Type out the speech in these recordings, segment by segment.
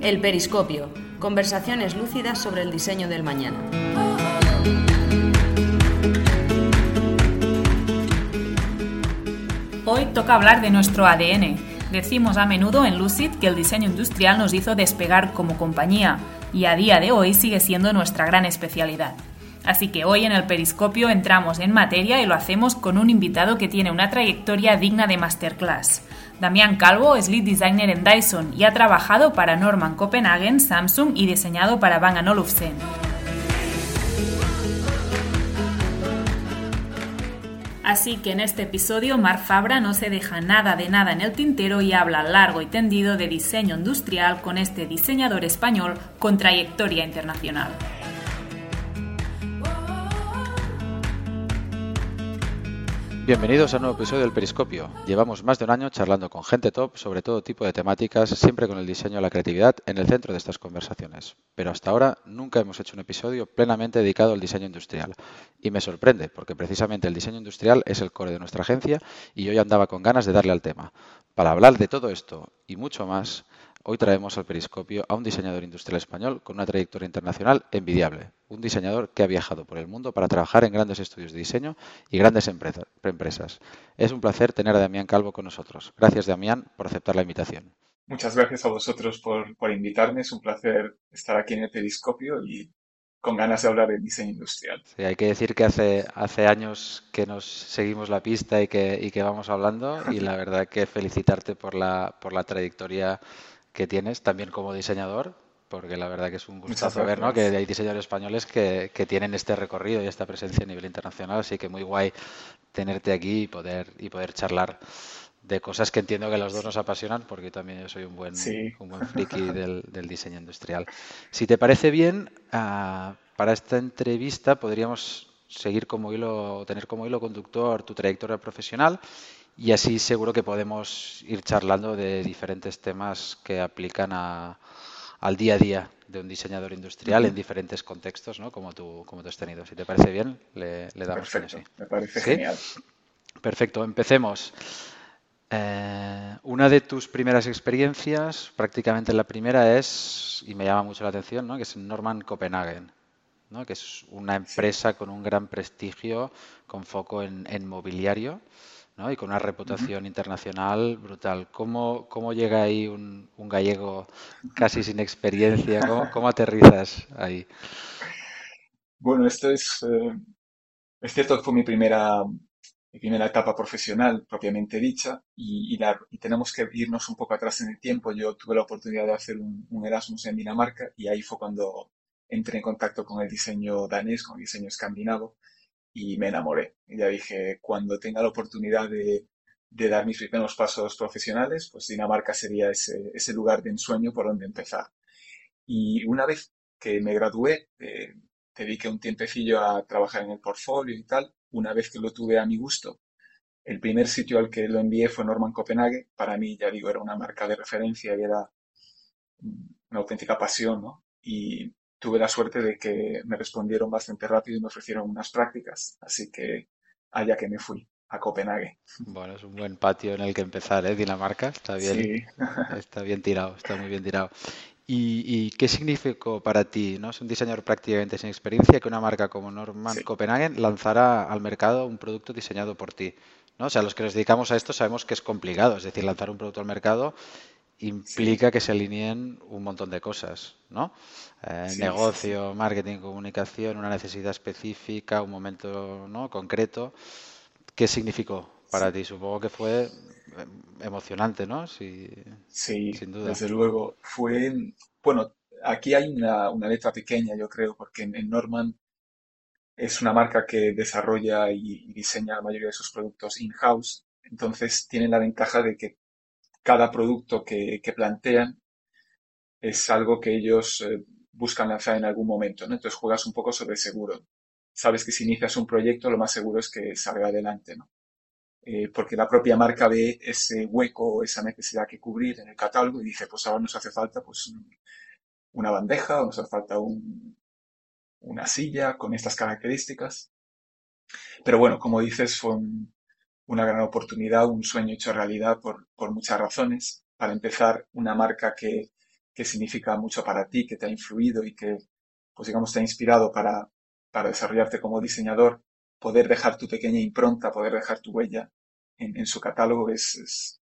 El periscopio. Conversaciones lúcidas sobre el diseño del mañana. Hoy toca hablar de nuestro ADN. Decimos a menudo en Lucid que el diseño industrial nos hizo despegar como compañía y a día de hoy sigue siendo nuestra gran especialidad. Así que hoy en el Periscopio entramos en materia y lo hacemos con un invitado que tiene una trayectoria digna de masterclass. Damián Calvo es lead designer en Dyson y ha trabajado para Norman Copenhagen, Samsung y diseñado para Bang Olufsen. Así que en este episodio Marc Fabra no se deja nada de nada en el tintero y habla largo y tendido de diseño industrial con este diseñador español con trayectoria internacional. Bienvenidos a un nuevo episodio del Periscopio. Llevamos más de un año charlando con gente top sobre todo tipo de temáticas, siempre con el diseño y la creatividad en el centro de estas conversaciones. Pero hasta ahora nunca hemos hecho un episodio plenamente dedicado al diseño industrial. Y me sorprende, porque precisamente el diseño industrial es el core de nuestra agencia y hoy andaba con ganas de darle al tema. Para hablar de todo esto y mucho más, Hoy traemos al periscopio a un diseñador industrial español con una trayectoria internacional envidiable, un diseñador que ha viajado por el mundo para trabajar en grandes estudios de diseño y grandes empresas. Es un placer tener a Damián Calvo con nosotros. Gracias, Damián, por aceptar la invitación. Muchas gracias a vosotros por, invitarme. Es un placer estar aquí en el periscopio y con ganas de hablar de diseño industrial. Sí, hay que decir que hace, hace años que nos seguimos la pista y que, y que vamos hablando y la verdad que felicitarte por la, por la trayectoria que tienes también como diseñador, porque la verdad que es un gustazo ver ¿no? que hay diseñadores españoles que, tienen este recorrido y esta presencia a nivel internacional, así que muy guay tenerte aquí y poder, y poder charlar de cosas que entiendo que a los dos nos apasionan, porque también yo soy un buen, un buen friki del, diseño industrial. Si te parece bien, ah, para esta entrevista podríamos seguir como hilo, tener como hilo conductor tu trayectoria profesional y así seguro que podemos ir charlando de diferentes temas que aplican al día a día de un diseñador industrial en diferentes contextos, ¿no? Como tú, como tú has tenido. Si te parece bien, le, damos Perfecto, me parece genial. Perfecto, empecemos. Eh, una de tus primeras experiencias, prácticamente la primera es, y me llama mucho la atención, ¿no? que es Norman Copenhagen, ¿no? que es una empresa con un gran prestigio, con foco en, en mobiliario y con una reputación internacional brutal. ¿Cómo, cómo llega ahí un, un, gallego casi sin experiencia? ¿Cómo, aterrizas ahí? Bueno, esto es, eh, es cierto que fue mi primera, mi primera etapa profesional propiamente dicha y, y, tenemos que irnos un poco atrás en el tiempo. Yo tuve la oportunidad de hacer un, un Erasmus en Dinamarca y ahí fue cuando entré en contacto con el diseño danés, con el diseño escandinavo y me enamoré. Y ya dije, cuando tenga la oportunidad de, de dar mis primeros pasos profesionales, pues Dinamarca sería ese, ese, lugar de ensueño por donde empezar. Y una vez que me gradué, eh, dediqué un tiempecillo a trabajar en el portfolio y tal. Una vez que lo tuve a mi gusto, el primer sitio al que lo envié fue Norman Copenhague. Para mí, ya digo, era una marca de referencia y era una auténtica pasión, ¿no? Tuve la suerte de que me respondieron bastante rápido y me ofrecieron unas prácticas, así que allá que me fui a Copenhague. Bueno, es un buen patio en el que empezar, ¿eh? Dinamarca, está bien, está bien tirado, está muy bien tirado. ¿Y, qué significó para ti, no? Es un diseñador prácticamente sin experiencia que una marca como Norman Copenhagen lanzara al mercado un producto diseñado por ti. ¿no? O sea, los que nos dedicamos a esto sabemos que es complicado, es decir, lanzar un producto al mercado implica que se alineen un montón de cosas, ¿no? Eh, negocio, marketing, comunicación, una necesidad específica, un momento ¿no? concreto. ¿Qué significó para ti? Supongo que fue eh, emocionante, ¿no? Sí, sin duda. desde luego. Fue, bueno, aquí hay una, letra pequeña, yo creo, porque en, Norman es una marca que desarrolla y, diseña la mayoría de sus productos in-house. Entonces tienen la ventaja de que cada producto que, plantean es algo que ellos eh, buscan lanzar en algún momento, ¿no? Entonces juegas un poco sobre seguro. Sabes que si inicias un proyecto, lo más seguro es que salga adelante, ¿no? Eh, porque la propia marca ve ese hueco o esa necesidad que cubrir en el catálogo y dice, pues ahora nos hace falta pues una bandeja, o nos hace falta una silla con estas características. Pero bueno, como dices, un, una gran oportunidad, un sueño hecho realidad por, por muchas razones. Para empezar, una marca que, que significa mucho para ti, que te ha influido y que, pues digamos, te ha inspirado para, para desarrollarte como diseñador, poder dejar tu pequeña impronta, poder dejar tu huella en, su catálogo es, es,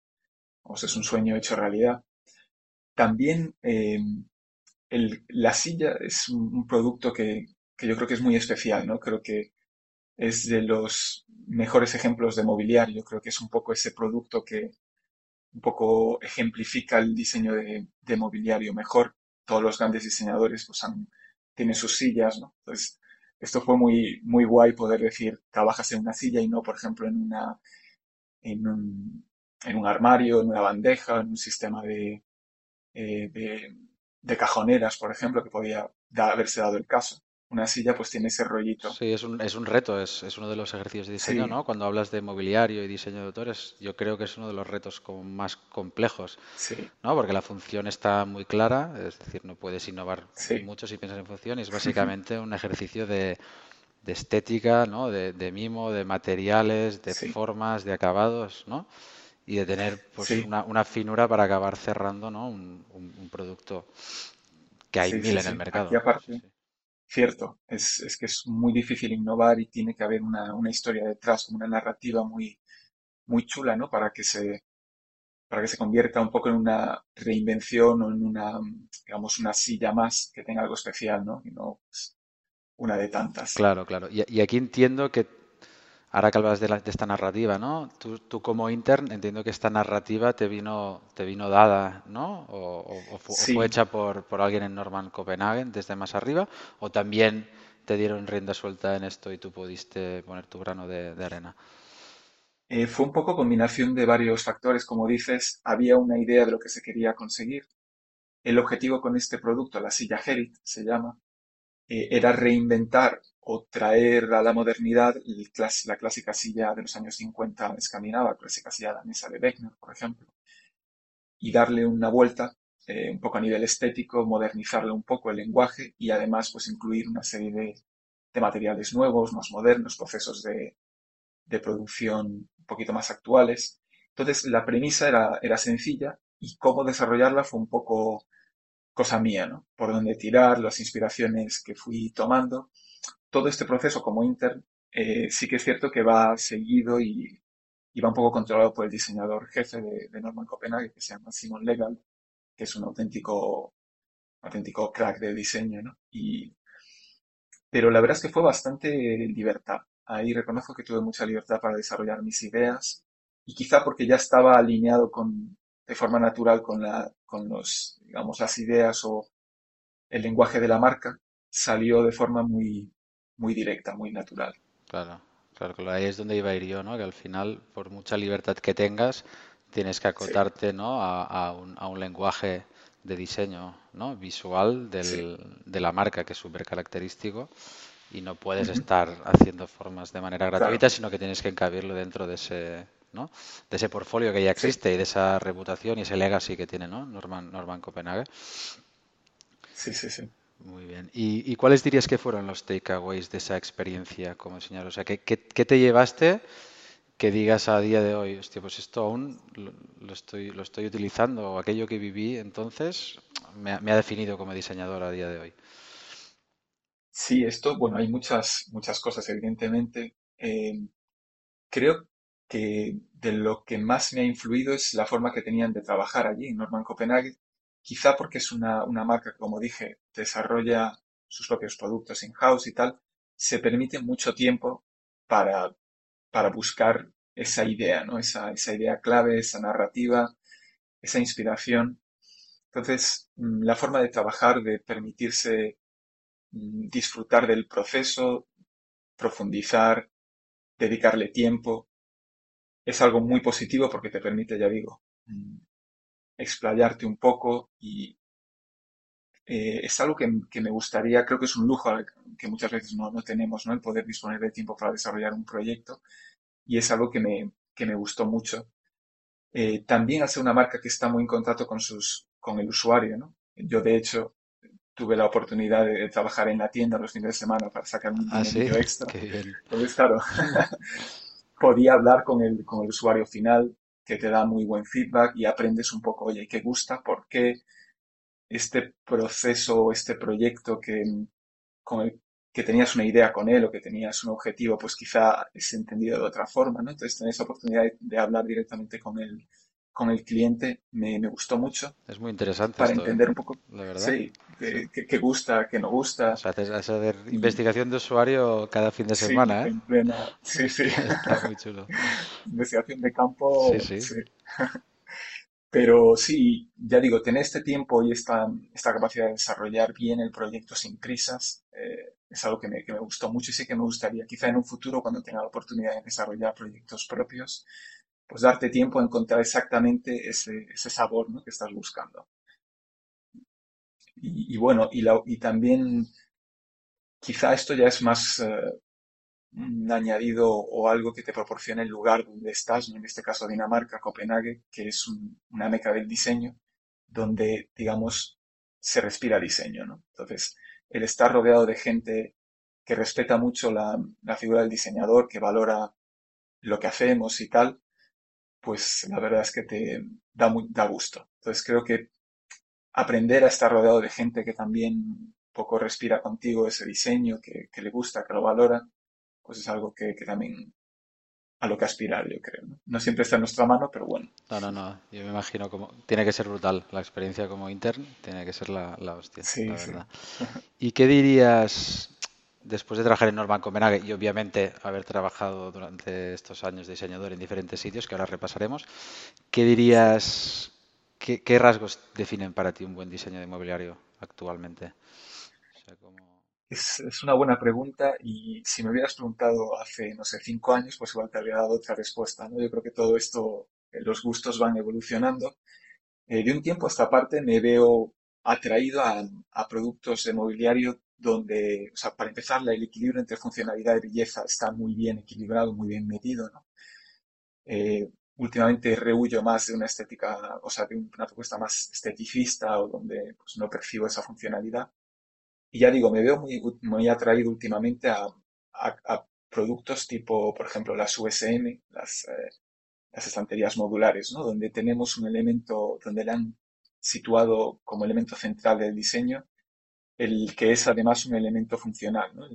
es, un sueño hecho realidad. También eh, la silla es un, un producto que, que, yo creo que es muy especial, ¿no? Creo que es de los mejores ejemplos de mobiliario. Creo que es un poco ese producto que un poco ejemplifica el diseño de, de mobiliario mejor. Todos los grandes diseñadores pues han, tienen sus sillas, ¿no? Entonces, esto fue muy, muy guay poder decir, trabajas en una silla y no, por ejemplo, en una, en un, en un armario, en una bandeja, en un sistema de, eh, de, cajoneras, por ejemplo, que podía haberse dado el caso una silla pues tiene ese rollito. Sí, es un, es un reto, es, es uno de los ejercicios de diseño, sí. ¿no? Cuando hablas de mobiliario y diseño de autores, yo creo que es uno de los retos como más complejos, sí. ¿no? Porque la función está muy clara, es decir, no puedes innovar sí. mucho si piensas en función, y es básicamente un ejercicio de, de estética, ¿no? De, de, mimo, de materiales, de formas, de acabados, ¿no? Y de tener pues, una, una, finura para acabar cerrando ¿no? un, un, un producto que hay mil en el mercado. Aquí aparte, cierto, es, es, que es muy difícil innovar y tiene que haber una, una, historia detrás, una narrativa muy, muy chula, ¿no? Para que se para que se convierta un poco en una reinvención o en una, digamos, una silla más que tenga algo especial, ¿no? Y no pues, una de tantas. Claro, claro. Y, y, aquí entiendo que, ahora que hablas de, la, de esta narrativa, ¿no? Tú, tú, como intern, entiendo que esta narrativa te vino, te vino dada, ¿no? O, o, o, fue, sí. hecha por, por alguien en Norman Copenhagen desde más arriba, o también te dieron rienda suelta en esto y tú pudiste poner tu grano de, de arena. Eh, fue un poco combinación de varios factores. Como dices, había una idea de lo que se quería conseguir. El objetivo con este producto, la silla Herit se llama, eh, era reinventar o traer a la modernidad la clásica silla de los años 50 escandinava, clásica silla danesa de Beckner, por ejemplo, y darle una vuelta eh, un poco a nivel estético, modernizarle un poco el lenguaje y además pues incluir una serie de, de materiales nuevos, más modernos, procesos de, de producción un poquito más actuales. Entonces, la premisa era, era sencilla y cómo desarrollarla fue un poco cosa mía, ¿no? Por dónde tirar, las inspiraciones que fui tomando. Todo este proceso como intern eh, sí que es cierto que va seguido y, y, va un poco controlado por el diseñador jefe de, de Norman Copenhagen, que se llama Simon Legal, que es un auténtico, auténtico crack de diseño, ¿no? Y, pero la verdad es que fue bastante libertad. Ahí reconozco que tuve mucha libertad para desarrollar mis ideas y quizá porque ya estaba alineado con, de forma natural con, la, con los, digamos, las ideas o el lenguaje de la marca, salió de forma muy, muy directa, muy natural. Claro, claro, claro, ahí es donde iba a ir yo, ¿no? Que al final, por mucha libertad que tengas, tienes que acotarte, sí. ¿no? A, a, un, a, un, lenguaje de diseño, ¿no? Visual del, sí. de la marca que es súper característico y no puedes uh -huh. estar haciendo formas de manera gratuita, claro. sino que tienes que encabirlo dentro de ese, ¿no? de ese portfolio que ya existe sí. y de esa reputación y ese legacy que tiene ¿no? Norman, Norman Copenhague. Sí, sí, sí. Muy bien. ¿Y, ¿Y, cuáles dirías que fueron los takeaways de esa experiencia como diseñador? O sea, ¿qué, qué, qué te llevaste que digas a día de hoy, hostia, pues esto aún lo, lo, estoy, lo estoy utilizando o aquello que viví entonces me, ha definido como diseñador a día de hoy? Sí, esto, bueno, hay muchas, muchas cosas, evidentemente. Eh, creo que de lo que más me ha influido es la forma que tenían de trabajar allí en Norman Copenhague, quizá porque es una, una marca que, como dije, desarrolla sus propios productos in-house y tal, se permite mucho tiempo para, para buscar esa idea, ¿no? Esa, esa idea clave, esa narrativa, esa inspiración. Entonces, mm, la forma de trabajar, de permitirse Mm, disfrutar del proceso, profundizar, dedicarle tiempo. Es algo muy positivo porque te permite, ya digo, mm, explayarte un poco y eh, es algo que, que, me gustaría, creo que es un lujo que muchas veces no, no, tenemos, ¿no? El poder disponer de tiempo para desarrollar un proyecto y es algo que me, que me gustó mucho. Eh, también hace una marca que está muy en contacto con, sus, con el usuario, ¿no? Yo, de hecho, tuve la oportunidad de trabajar en la tienda los fines de semana para sacar un ah, ¿sí? extra. Entonces, claro, podía hablar con el, con el usuario final que te da muy buen feedback y aprendes un poco, oye, ¿qué gusta? ¿Por qué este proceso, este proyecto que, con el que tenías una idea con él o que tenías un objetivo, pues quizá es entendido de otra forma, ¿no? Entonces, tener esa oportunidad de, hablar directamente con el, con el cliente me, me, gustó mucho. Es muy interesante. Para entender un poco, la verdad. Sí, qué gusta, qué no gusta. O sea, haces, hacer investigación de usuario cada fin de semana, ¿eh? sí, sí. Está muy chulo. investigación de campo. Sí, sí. Pero sí, ya digo, tener este tiempo y esta, esta capacidad de desarrollar bien el proyecto sin prisas eh, es algo que me, que me, gustó mucho y sí que me gustaría, quizá en un futuro, cuando tenga la oportunidad de desarrollar proyectos propios, pues darte tiempo a encontrar exactamente ese, ese sabor ¿no? que estás buscando. Y, bueno, y, la, también quizá esto ya es más, eh, un añadido o algo que te proporcione el lugar donde estás, en este caso Dinamarca, Copenhague, que es una meca del diseño, donde, digamos, se respira diseño, ¿no? Entonces, el estar rodeado de gente que respeta mucho la, figura del diseñador, que valora lo que hacemos y tal, pues la verdad es que te da, muy, da gusto. Entonces creo que aprender a estar rodeado de gente que también poco respira contigo ese diseño, que, que le gusta, que lo valora, pues es algo que, también a lo que aspirar, yo creo. ¿no? siempre está en nuestra mano, pero bueno. No, no, no. Yo me imagino como. Tiene que ser brutal. La experiencia como intern tiene que ser la, la hostia, sí, la verdad. ¿Y qué dirías después de trabajar en Norman Copenhague y obviamente haber trabajado durante estos años de diseñador en diferentes sitios, que ahora repasaremos, ¿qué dirías, qué, rasgos definen para ti un buen diseño de mobiliario actualmente? Es, una buena pregunta y si me hubieras preguntado hace, no sé, cinco años, pues igual te habría dado otra respuesta, ¿no? Yo creo que todo esto, eh, los gustos van evolucionando. Eh, de un tiempo a esta parte me veo atraído a, productos de mobiliario donde, o sea, para empezar, el equilibrio entre funcionalidad y belleza está muy bien equilibrado, muy bien medido, ¿no? Eh, últimamente rehuyo más de una estética, o sea, de una propuesta más esteticista o donde pues, no percibo esa funcionalidad. Y ya digo, me veo muy, muy atraído últimamente a, productos tipo, por ejemplo, las USM, las, eh, las estanterías modulares, ¿no? Donde tenemos un elemento, donde le han situado como elemento central del diseño, el que es además un elemento funcional, ¿no?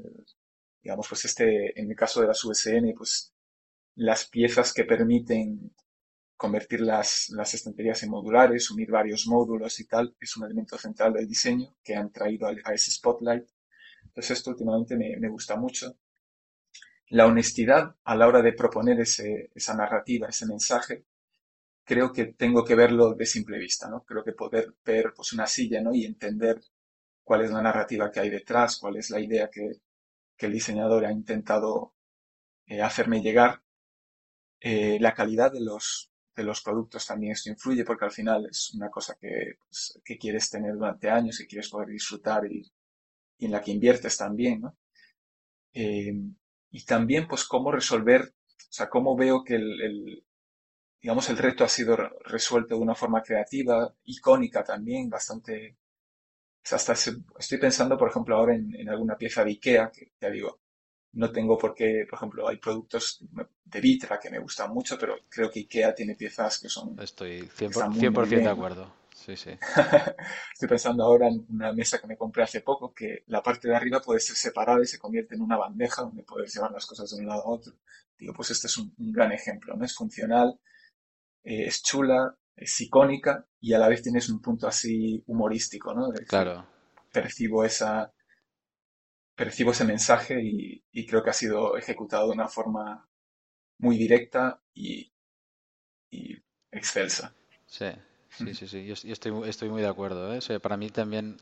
digamos, pues este, en el caso de las USM, pues las piezas que permiten convertir las, las estanterías en modulares, unir varios módulos y tal, es un elemento central del diseño que han traído a, ese spotlight. Entonces esto últimamente me, me, gusta mucho. La honestidad a la hora de proponer ese, esa narrativa, ese mensaje, creo que tengo que verlo de simple vista, ¿no? Creo que poder ver pues, una silla, ¿no? Y entender cuál es la narrativa que hay detrás, cuál es la idea que, el diseñador ha intentado eh, hacerme llegar, eh, la calidad de los, de los productos también esto influye porque al final es una cosa que, pues, que quieres tener durante años, que quieres poder disfrutar y, en la que inviertes también, ¿no? Eh, y también, pues, cómo resolver, o sea, cómo veo que el, digamos, el reto ha sido resuelto de una forma creativa, icónica también, bastante, hasta estoy pensando, por ejemplo, ahora en, en alguna pieza de Ikea, que ya digo, no tengo por qué, por ejemplo, hay productos de Vitra que me gustan mucho, pero creo que IKEA tiene piezas que son... Estoy 100%, de acuerdo. Sí, sí. Estoy pensando ahora en una mesa que me compré hace poco, que la parte de arriba puede ser separada y se convierte en una bandeja donde puedes llevar las cosas de un lado a otro. Digo, pues este es un, gran ejemplo, ¿no? Es funcional, eh, es chula, es icónica y a la vez tienes un punto así humorístico, ¿no? claro. Percibo esa, percibo ese mensaje y, creo que ha sido ejecutado de una forma muy directa y, excelsa. Sí, sí, sí, sí. Yo, estoy, estoy muy de acuerdo. ¿eh? para mí también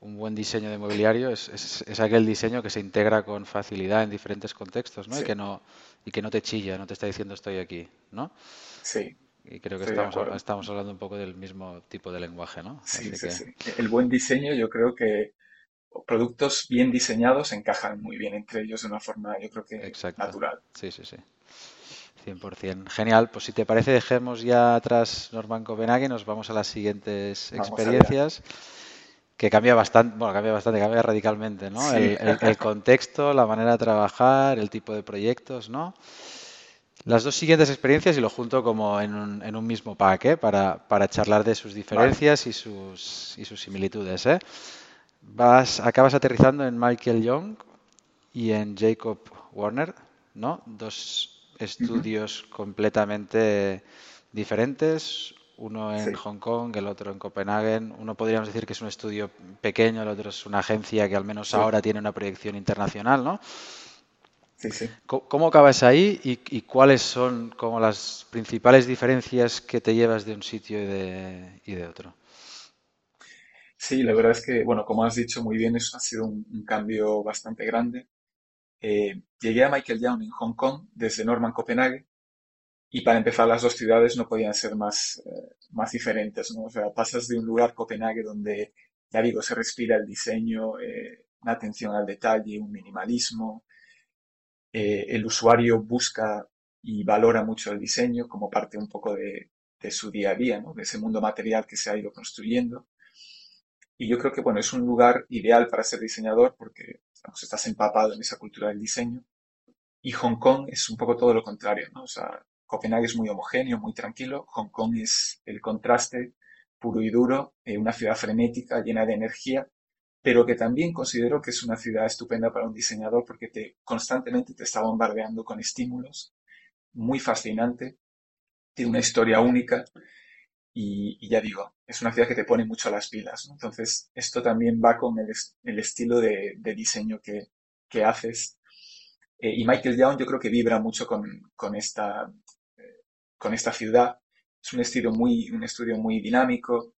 un buen diseño de mobiliario es, es, aquel diseño que se integra con facilidad en diferentes contextos ¿no? Y, que no, y que no te chilla, no te está diciendo estoy aquí. ¿no? Sí. Y creo que estamos, estamos hablando un poco del mismo tipo de lenguaje, ¿no? Sí, sí, sí. El buen diseño yo creo que productos bien diseñados encajan muy bien entre ellos de una forma, yo creo que natural. Sí, sí, sí. 100%. Genial. Pues si te parece, dejemos ya atrás Norman Copenhague y nos vamos a las siguientes experiencias. Que cambia bastante, bueno, cambia bastante, cambia radicalmente, ¿no? El, el, contexto, la manera de trabajar, el tipo de proyectos, ¿no? Las dos siguientes experiencias y lo junto como en un, en un mismo pack, ¿eh? para, para, charlar de sus diferencias y, sus, y sus similitudes. ¿eh? Vas, acabas aterrizando en Michael Young y en Jacob Warner, ¿no? Dos estudios completamente diferentes, uno en Hong Kong, el otro en Copenhague. Uno podríamos decir que es un estudio pequeño, el otro es una agencia que al menos ahora tiene una proyección internacional, ¿no? ¿Cómo acabas ahí y, cuáles son como las principales diferencias que te llevas de un sitio y de, otro? Sí, la verdad es que, bueno, como has dicho muy bien, eso ha sido un, cambio bastante grande. Eh, llegué a Michael Young en Hong Kong desde Norman, Copenhague, y para empezar las dos ciudades no podían ser más, eh, más diferentes, ¿no? O sea, pasas de un lugar, Copenhague, donde, ya digo, se respira el diseño, eh, una atención al detalle, un minimalismo, eh, el usuario busca y valora mucho el diseño como parte un poco de, su día a día, de ese mundo material que se ha ido construyendo. Y yo creo que bueno, es un lugar ideal para ser diseñador porque estás empapado en esa cultura del diseño. Y Hong Kong es un poco todo lo contrario, ¿no? O sea, Copenhague es muy homogéneo, muy tranquilo. Hong Kong es el contraste puro y duro, eh, una ciudad frenética, llena de energía, pero que también considero que es una ciudad estupenda para un diseñador porque te, constantemente te está bombardeando con estímulos, muy fascinante, tiene una historia única y, ya digo, es una ciudad que te pone mucho a las pilas. Entonces, esto también va con el, estilo de, diseño que, haces. Eh, y Michael Young yo creo que vibra mucho con, esta, eh, con esta ciudad. Es un estilo muy, un estudio muy dinámico,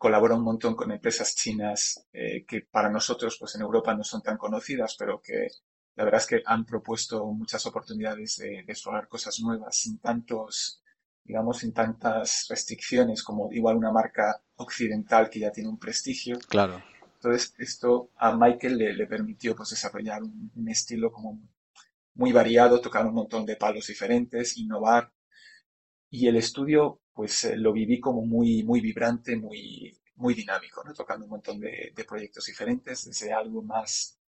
colabora un montón con empresas chinas eh, que para nosotros pues en Europa no son tan conocidas, pero que la verdad es que han propuesto muchas oportunidades de, explorar cosas nuevas sin tantos, digamos, sin tantas restricciones como igual una marca occidental que ya tiene un prestigio. Claro. Entonces esto a Michael le, permitió pues desarrollar un, un estilo como muy variado, tocar un montón de palos diferentes, innovar. Y el estudio pues eh, lo viví como muy, muy vibrante, muy, muy dinámico, tocando un montón de, proyectos diferentes, desde algo más,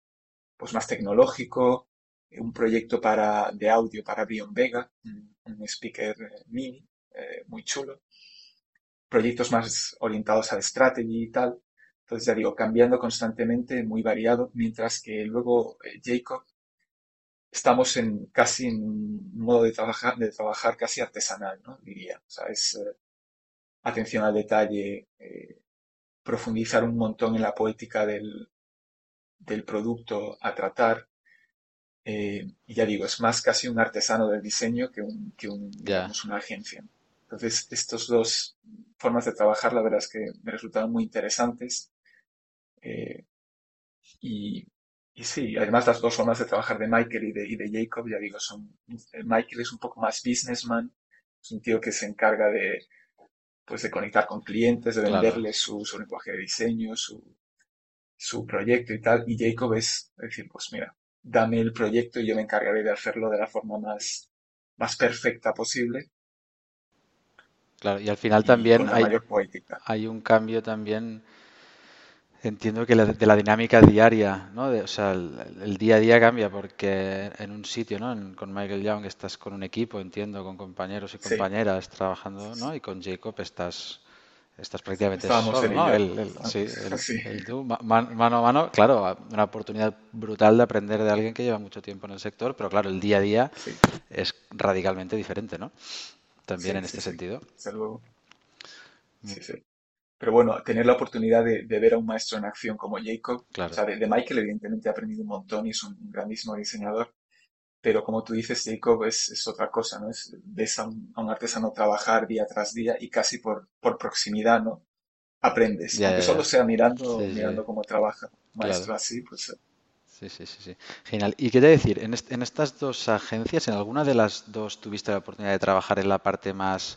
pues más tecnológico, eh, un proyecto para, de audio para Brion Vega, un, speaker eh, mini, muy chulo, proyectos más orientados al strategy y tal. Entonces, ya digo, cambiando constantemente, muy variado, mientras que luego Jacob estamos en casi en un modo de trabajar, de trabajar casi artesanal, ¿no? Diría. O sea, es eh, atención al detalle, eh, profundizar un montón en la poética del, del producto a tratar. Eh, y ya digo, es más casi un artesano del diseño que, un, que un, una agencia. Entonces, estas dos formas de trabajar, la verdad es que me resultaron muy interesantes. y y sí, además las dos formas de trabajar de Michael y de, y de Jacob, ya digo, son, eh, Michael es un poco más businessman, es un tío que se encarga de, pues de conectar con clientes, de venderles su, su, lenguaje de diseño, su, su proyecto y tal, y Jacob es decir, pues mira, dame el proyecto y yo me encargaré de hacerlo de la forma más, más perfecta posible. Claro, y al final también hay, hay un cambio también Entiendo que de la dinámica diaria, ¿no? o sea, el, día a día cambia porque en un sitio, ¿no? con Michael Young estás con un equipo, entiendo, con compañeros y compañeras trabajando, ¿no? Y con Jacob estás estás prácticamente solo, ¿no? El, sí, el, tú, mano a mano, claro, una oportunidad brutal de aprender de alguien que lleva mucho tiempo en el sector, pero claro, el día a día es radicalmente diferente, ¿no? También en este sentido. Desde luego. Sí, sí. Pero bueno, tener la oportunidad de, ver a un maestro en acción como Jacob, o sea, de, Michael evidentemente he aprendido un montón y es un grandísimo diseñador, pero como tú dices, Jacob es, otra cosa, ¿no? Es, ves a un, artesano trabajar día tras día y casi por, por proximidad, ¿no? Aprendes, aunque solo sea mirando, mirando cómo trabaja. Maestro así, pues... Eh. Sí, sí, sí, sí. Genial. ¿Y te decir? En, en estas dos agencias, ¿en alguna de las dos tuviste la oportunidad de trabajar en la parte más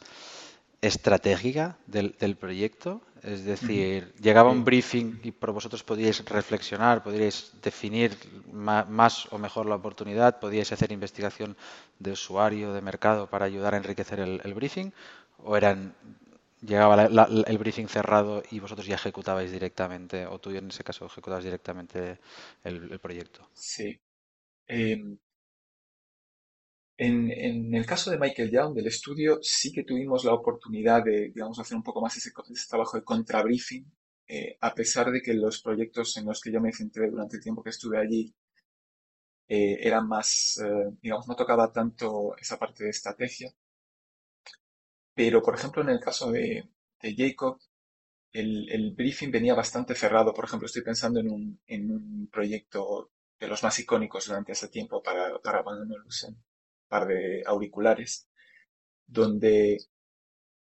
estratégica del, del proyecto? Es decir, llegaba un briefing y por vosotros podíais reflexionar, podíais definir más o mejor la oportunidad, podíais hacer investigación de usuario, de mercado para ayudar a enriquecer el, briefing, o eran llegaba el briefing cerrado y vosotros ya ejecutabais directamente, o tú en ese caso ejecutabas directamente el, proyecto. Sí. Em, En, el caso de Michael Young, del estudio, sí que tuvimos la oportunidad de, digamos, hacer un poco más ese, trabajo de contrabriefing, eh, a pesar de que los proyectos en los que yo me centré durante el tiempo que estuve allí eh, eran más, eh, digamos, no tocaba tanto esa parte de estrategia. Pero, por ejemplo, en el caso de, Jacob, el, briefing venía bastante cerrado. Por ejemplo, estoy pensando en un, en proyecto de los más icónicos durante ese tiempo para, para Van un de auriculares, donde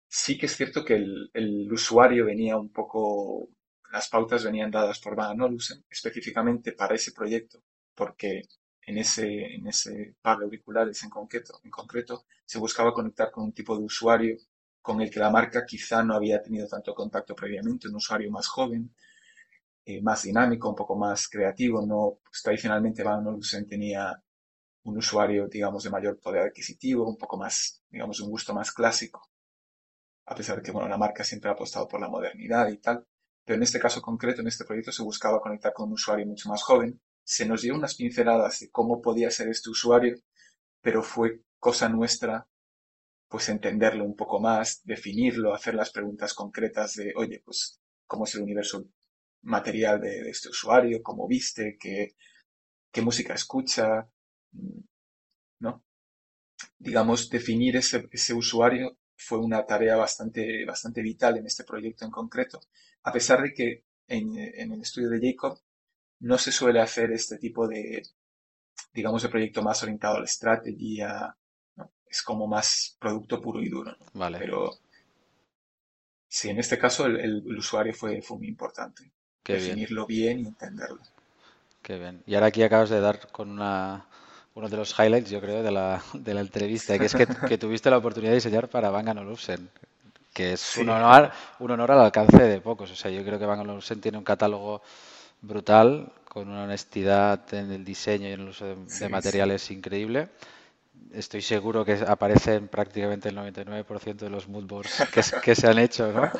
sí que es cierto que el, usuario venía un poco, las pautas venían dadas por Van Olufsen específicamente para ese proyecto, porque en ese, en ese par de auriculares en concreto, en concreto se buscaba conectar con un tipo de usuario con el que la marca quizá no había tenido tanto contacto previamente, un usuario más joven, eh, más dinámico, un poco más creativo. No, pues, tradicionalmente Van Olufsen tenía un usuario, digamos, de mayor poder adquisitivo, un poco más, digamos, un gusto más clásico, a pesar de que, bueno, la marca siempre ha apostado por la modernidad y tal. Pero en este caso concreto, en este proyecto, se buscaba conectar con un usuario mucho más joven. Se nos dio unas pinceladas de cómo podía ser este usuario, pero fue cosa nuestra, pues entenderlo un poco más, definirlo, hacer las preguntas concretas de, oye, pues, ¿cómo es el universo material de, este usuario? ¿Cómo viste? ¿Qué, qué música escucha? ¿No? Digamos, definir ese, ese usuario fue una tarea bastante, bastante vital en este proyecto en concreto, a pesar de que en, el estudio de Jacob no se suele hacer este tipo de, digamos, de proyecto más orientado a la estrategia, es como más producto puro y duro. Vale. Pero sí, en este caso el, usuario fue, fue muy importante. definirlo bien. y entenderlo. Qué bien. Y ahora aquí acabas de dar con una, uno de los highlights, yo creo, de la, de la entrevista, que es que, que tuviste la oportunidad de diseñar para Bang Olufsen, que es un, honor, un honor al alcance de pocos. O sea, yo creo que Bang Olufsen tiene un catálogo brutal, con una honestidad en el diseño y en el uso de, materiales increíble. Estoy seguro que aparecen prácticamente el 99% de los moodboards que, que se han hecho, ¿no?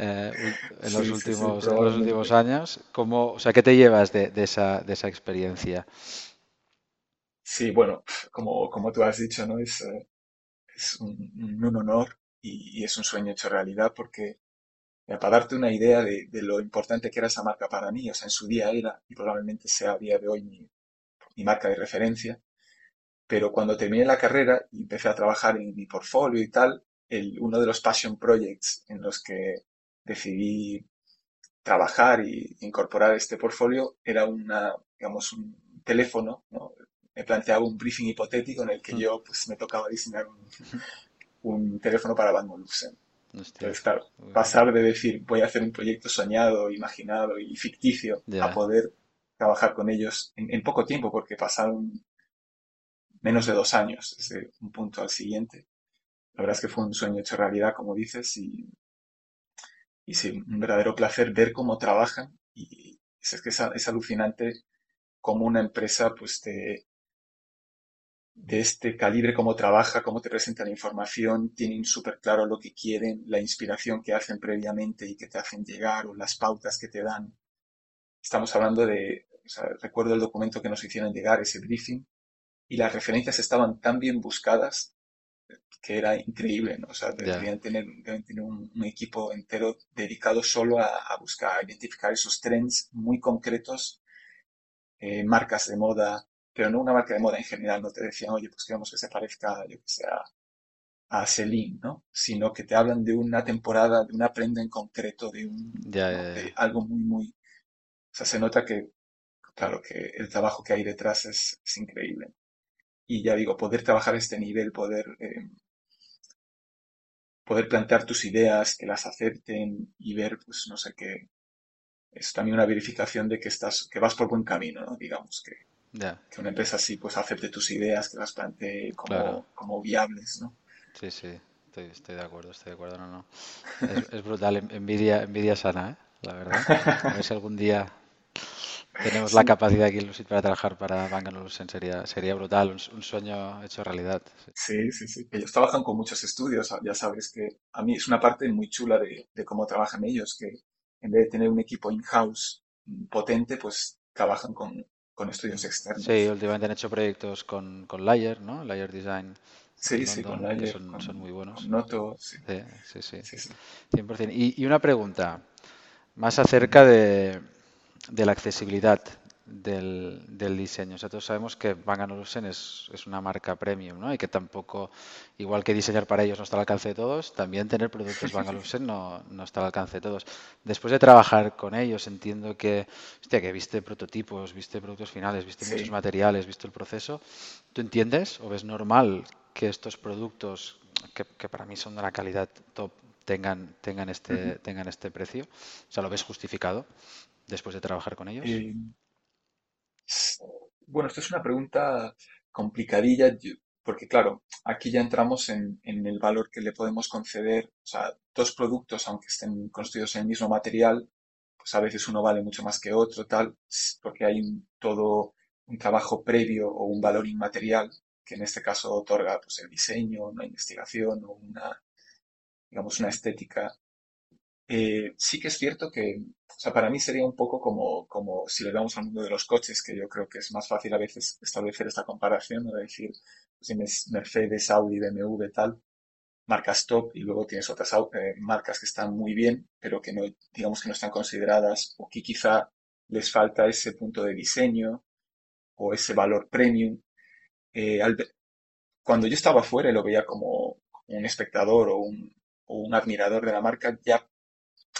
Eh, en, los últimos, en los últimos años. ¿Cómo, o sea, ¿Qué te llevas de, de, esa, de esa experiencia? Sí, bueno, como, como tú has dicho, ¿no? Es, eh, es un, honor y, es un sueño hecho realidad porque para darte una idea de, de, lo importante que era esa marca para mí, o sea, en su día era y probablemente sea a día de hoy mi, mi marca de referencia, pero cuando terminé la carrera y empecé a trabajar en mi portfolio y tal, el, uno de los passion projects en los que decidí trabajar y incorporar este portfolio era una, digamos, un teléfono, ¿no? Me planteaba un briefing hipotético en el que mm. yo pues me tocaba diseñar un, teléfono para Van Olufsen. Entonces, claro, pasar de decir voy a hacer un proyecto soñado, imaginado y ficticio a poder trabajar con ellos en, poco tiempo, porque pasaron menos de dos años desde un punto al siguiente. La verdad es que fue un sueño hecho realidad, como dices, y, y sí, un verdadero placer ver cómo trabajan. Y es que es, es alucinante cómo una empresa pues te, de este calibre, cómo trabaja, cómo te presenta la información, tienen súper claro lo que quieren, la inspiración que hacen previamente y que te hacen llegar o las pautas que te dan. Estamos hablando de, recuerdo el documento que nos hicieron llegar, ese briefing, y las referencias estaban tan bien buscadas que era increíble, ¿no? O sea, deben tener, tener un, equipo entero dedicado solo a, buscar, a identificar esos trends muy concretos, eh, marcas de moda, pero no una marca de moda en general, no te decían, oye, pues queremos que se parezca, yo que sea, a Celine, ¿no? Sino que te hablan de una temporada, de una prenda en concreto, de, un, algo muy, muy... O sea, se nota que, claro, que el trabajo que hay detrás es, increíble. Y ya digo, poder trabajar a este nivel, poder, eh, poder plantear tus ideas, que las acepten y ver, pues no sé qué, es también una verificación de que estás, que vas por buen camino, ¿no? Digamos que, que una empresa así pues acepte tus ideas, que las plantee como, como viables, ¿no? Sí, sí, estoy, de acuerdo, estoy de acuerdo, no, no. Es, brutal, envidia, envidia sana, ¿eh? la verdad. A ver si algún día tenemos la capacidad aquí en Lucid para trabajar para Olufsen, sería, sería brutal, un, sueño hecho realidad. Sí. sí, sí, Ellos trabajan con muchos estudios, ya sabes que a mí es una parte muy chula de, de cómo trabajan ellos, que en vez de tener un equipo in-house potente, pues trabajan con con estudios externos. Sí, últimamente han hecho proyectos con, con Layer, ¿no? Layer Design. Sí, sí, con Layer. Son, son, muy buenos. Con Noto, sí. Sí, sí, sí. 100%. Y, y, una pregunta, más acerca de, de la accesibilidad del, del, diseño. O sea, todos sabemos que Bang Olufsen es, es, una marca premium, ¿no? Y que tampoco, igual que diseñar para ellos no está al alcance de todos, también tener productos Bang Olufsen no, no está al alcance de todos. Después de trabajar con ellos, entiendo que, hostia, que viste prototipos, viste productos finales, viste sí. muchos materiales, viste el proceso. ¿Tú entiendes o ves normal que estos productos, que, que para mí son de la calidad top, tengan, tengan, este, uh -huh. tengan este precio? O sea, ¿lo ves justificado después de trabajar con ellos? Eh, bueno, esto es una pregunta complicadilla, porque claro, aquí ya entramos en, en, el valor que le podemos conceder. O sea, dos productos, aunque estén construidos en el mismo material, pues a veces uno vale mucho más que otro, tal, porque hay un, todo un trabajo previo o un valor inmaterial que en este caso otorga pues, el diseño, una investigación o una, digamos, una estética. Eh, sí que es cierto que, o sea, para mí sería un poco como, como si le damos al mundo de los coches, que yo creo que es más fácil a veces establecer esta comparación, ¿no? de decir, pues tienes Mercedes, Audi, BMW, tal, marcas top, y luego tienes otras eh, marcas que están muy bien, pero que no, digamos que no están consideradas, o que quizá les falta ese punto de diseño, o ese valor premium. Eh, al, cuando yo estaba fuera y lo veía como un espectador o un, o un admirador de la marca, ya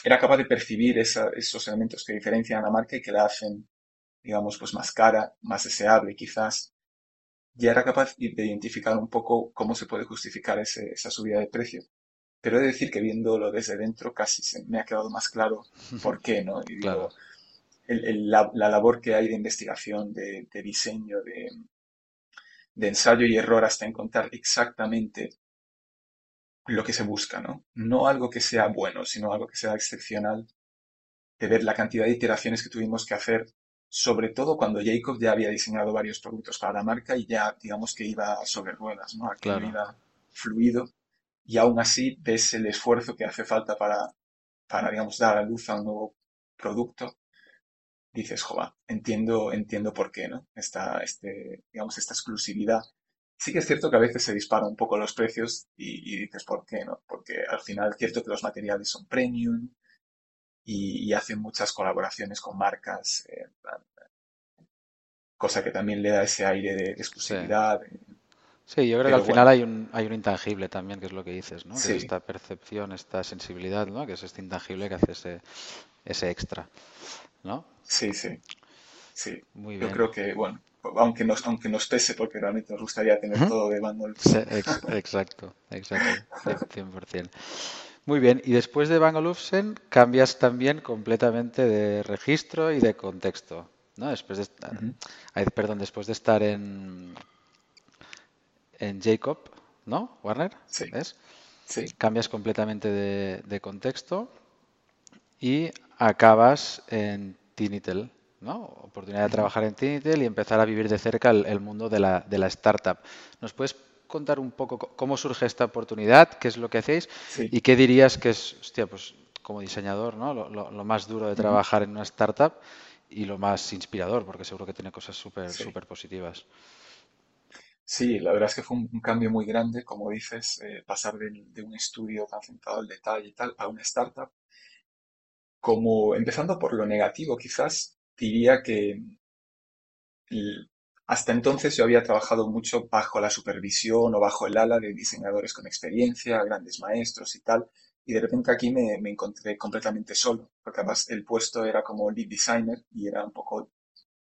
era capaz de percibir esa, esos elementos que diferencian a la marca y que la hacen, digamos, pues más cara, más deseable quizás. Ya era capaz de identificar un poco cómo se puede justificar ese, esa subida de precio. Pero he de decir que viéndolo desde dentro casi se me ha quedado más claro por qué, ¿no? Y claro. digo, el, el, la, la, labor que hay de investigación, de, de diseño, de, de ensayo y error hasta encontrar exactamente lo que se busca, ¿no? No algo que sea bueno, sino algo que sea excepcional, de ver la cantidad de iteraciones que tuvimos que hacer, sobre todo cuando Jacob ya había diseñado varios productos para la marca y ya, digamos que iba sobre ruedas, ¿no? Aquí claro. iba fluido y aún así ves el esfuerzo que hace falta para, para, digamos, dar a luz a un nuevo producto. Dices, joder, entiendo, entiendo por qué, ¿no? Esta, este, digamos, esta exclusividad Sí que es cierto que a veces se disparan un poco los precios y, y, dices, ¿por qué no? Porque al final es cierto que los materiales son premium y, y hacen muchas colaboraciones con marcas, eh, cosa que también le da ese aire de exclusividad. Sí. Sí, yo creo Pero que al final hay, un, hay un intangible también, que es lo que dices, ¿no? Sí. Que es esta percepción, esta sensibilidad, ¿no? Que es este intangible que hace ese, ese extra, ¿no? Sí, sí. Sí. Muy bien. Yo creo que, bueno, aunque nos, aunque nos pese, porque realmente nos gustaría tener ¿Mm? todo de Bang Sí, ex, exacto, exacto, 100%. Muy bien, y después de Olufsen cambias también completamente de registro y de contexto, ¿no? Después de estar, uh -huh. perdón, después de estar en en Jacob, ¿no? Warner, sí. ¿ves? Sí. Cambias completamente de, de contexto y acabas en Tinitel, ¿no? Oportunidad de trabajar en Tinitel y empezar a vivir de cerca el, el mundo de la, de la, startup. ¿Nos puedes contar un poco cómo surge esta oportunidad? ¿Qué es lo que hacéis? Sí. ¿Y qué dirías que es, hostia, pues como diseñador, ¿no? Lo, lo, lo más duro de trabajar en una startup y lo más inspirador, porque seguro que tiene cosas súper sí. súper positivas. Sí, la verdad es que fue un, un cambio muy grande, como dices, eh, pasar de, de, un estudio tan centrado al detalle y tal a una startup. Como empezando por lo negativo, quizás diría que hasta entonces yo había trabajado mucho bajo la supervisión o bajo el ala de diseñadores con experiencia, grandes maestros y tal, y de repente aquí me, encontré completamente solo, porque además el puesto era como lead designer y era un poco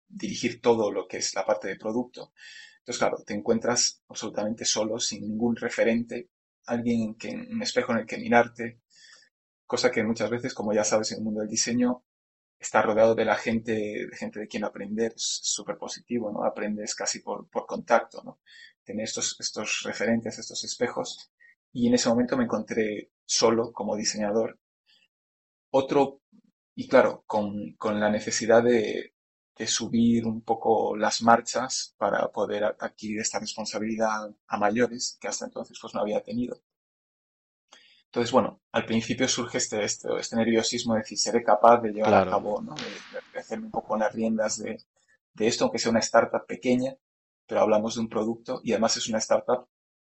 dirigir todo lo que es la parte de producto. Entonces, claro, te encuentras absolutamente solo, sin ningún referente, alguien que, un espejo en el que mirarte, cosa que muchas veces, como ya sabes, en el mundo del diseño, está rodeado de la gente, de gente de quien aprender, es súper positivo, ¿no? Aprendes casi por, por contacto, ¿no? Tener estos, estos referentes, estos espejos. Y en ese momento me encontré solo como diseñador. Otro, y claro, con, con la necesidad de, de subir un poco las marchas para poder adquirir esta responsabilidad a mayores que hasta entonces pues no había tenido. Entonces, bueno, al principio surge este, este, este nerviosismo de decir, seré capaz de llevar claro. a cabo, ¿no? de, de, hacerme un poco las riendas de, de esto, aunque sea una startup pequeña, pero hablamos de un producto y además es una startup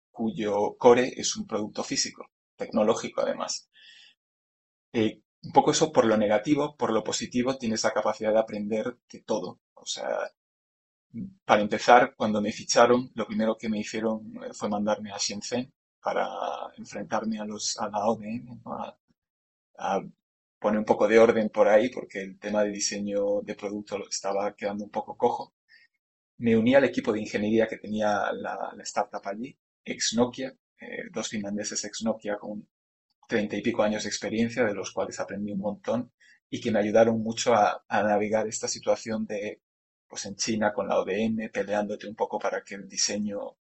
cuyo core es un producto físico, tecnológico además. Eh, un poco eso por lo negativo, por lo positivo tienes la capacidad de aprender de todo. O sea, para empezar, cuando me ficharon, lo primero que me hicieron fue mandarme a Shenzhen para enfrentarme a, los, a la ODM, a, poner un poco de orden por ahí, porque el tema de diseño de producto estaba quedando un poco cojo. Me uní al equipo de ingeniería que tenía la, startup allí, ex Nokia, eh, dos finlandeses ex Nokia con treinta y pico años de experiencia, de los cuales aprendí un montón y que me ayudaron mucho a, navegar esta situación de, pues en China con la ODM, peleándote un poco para que el diseño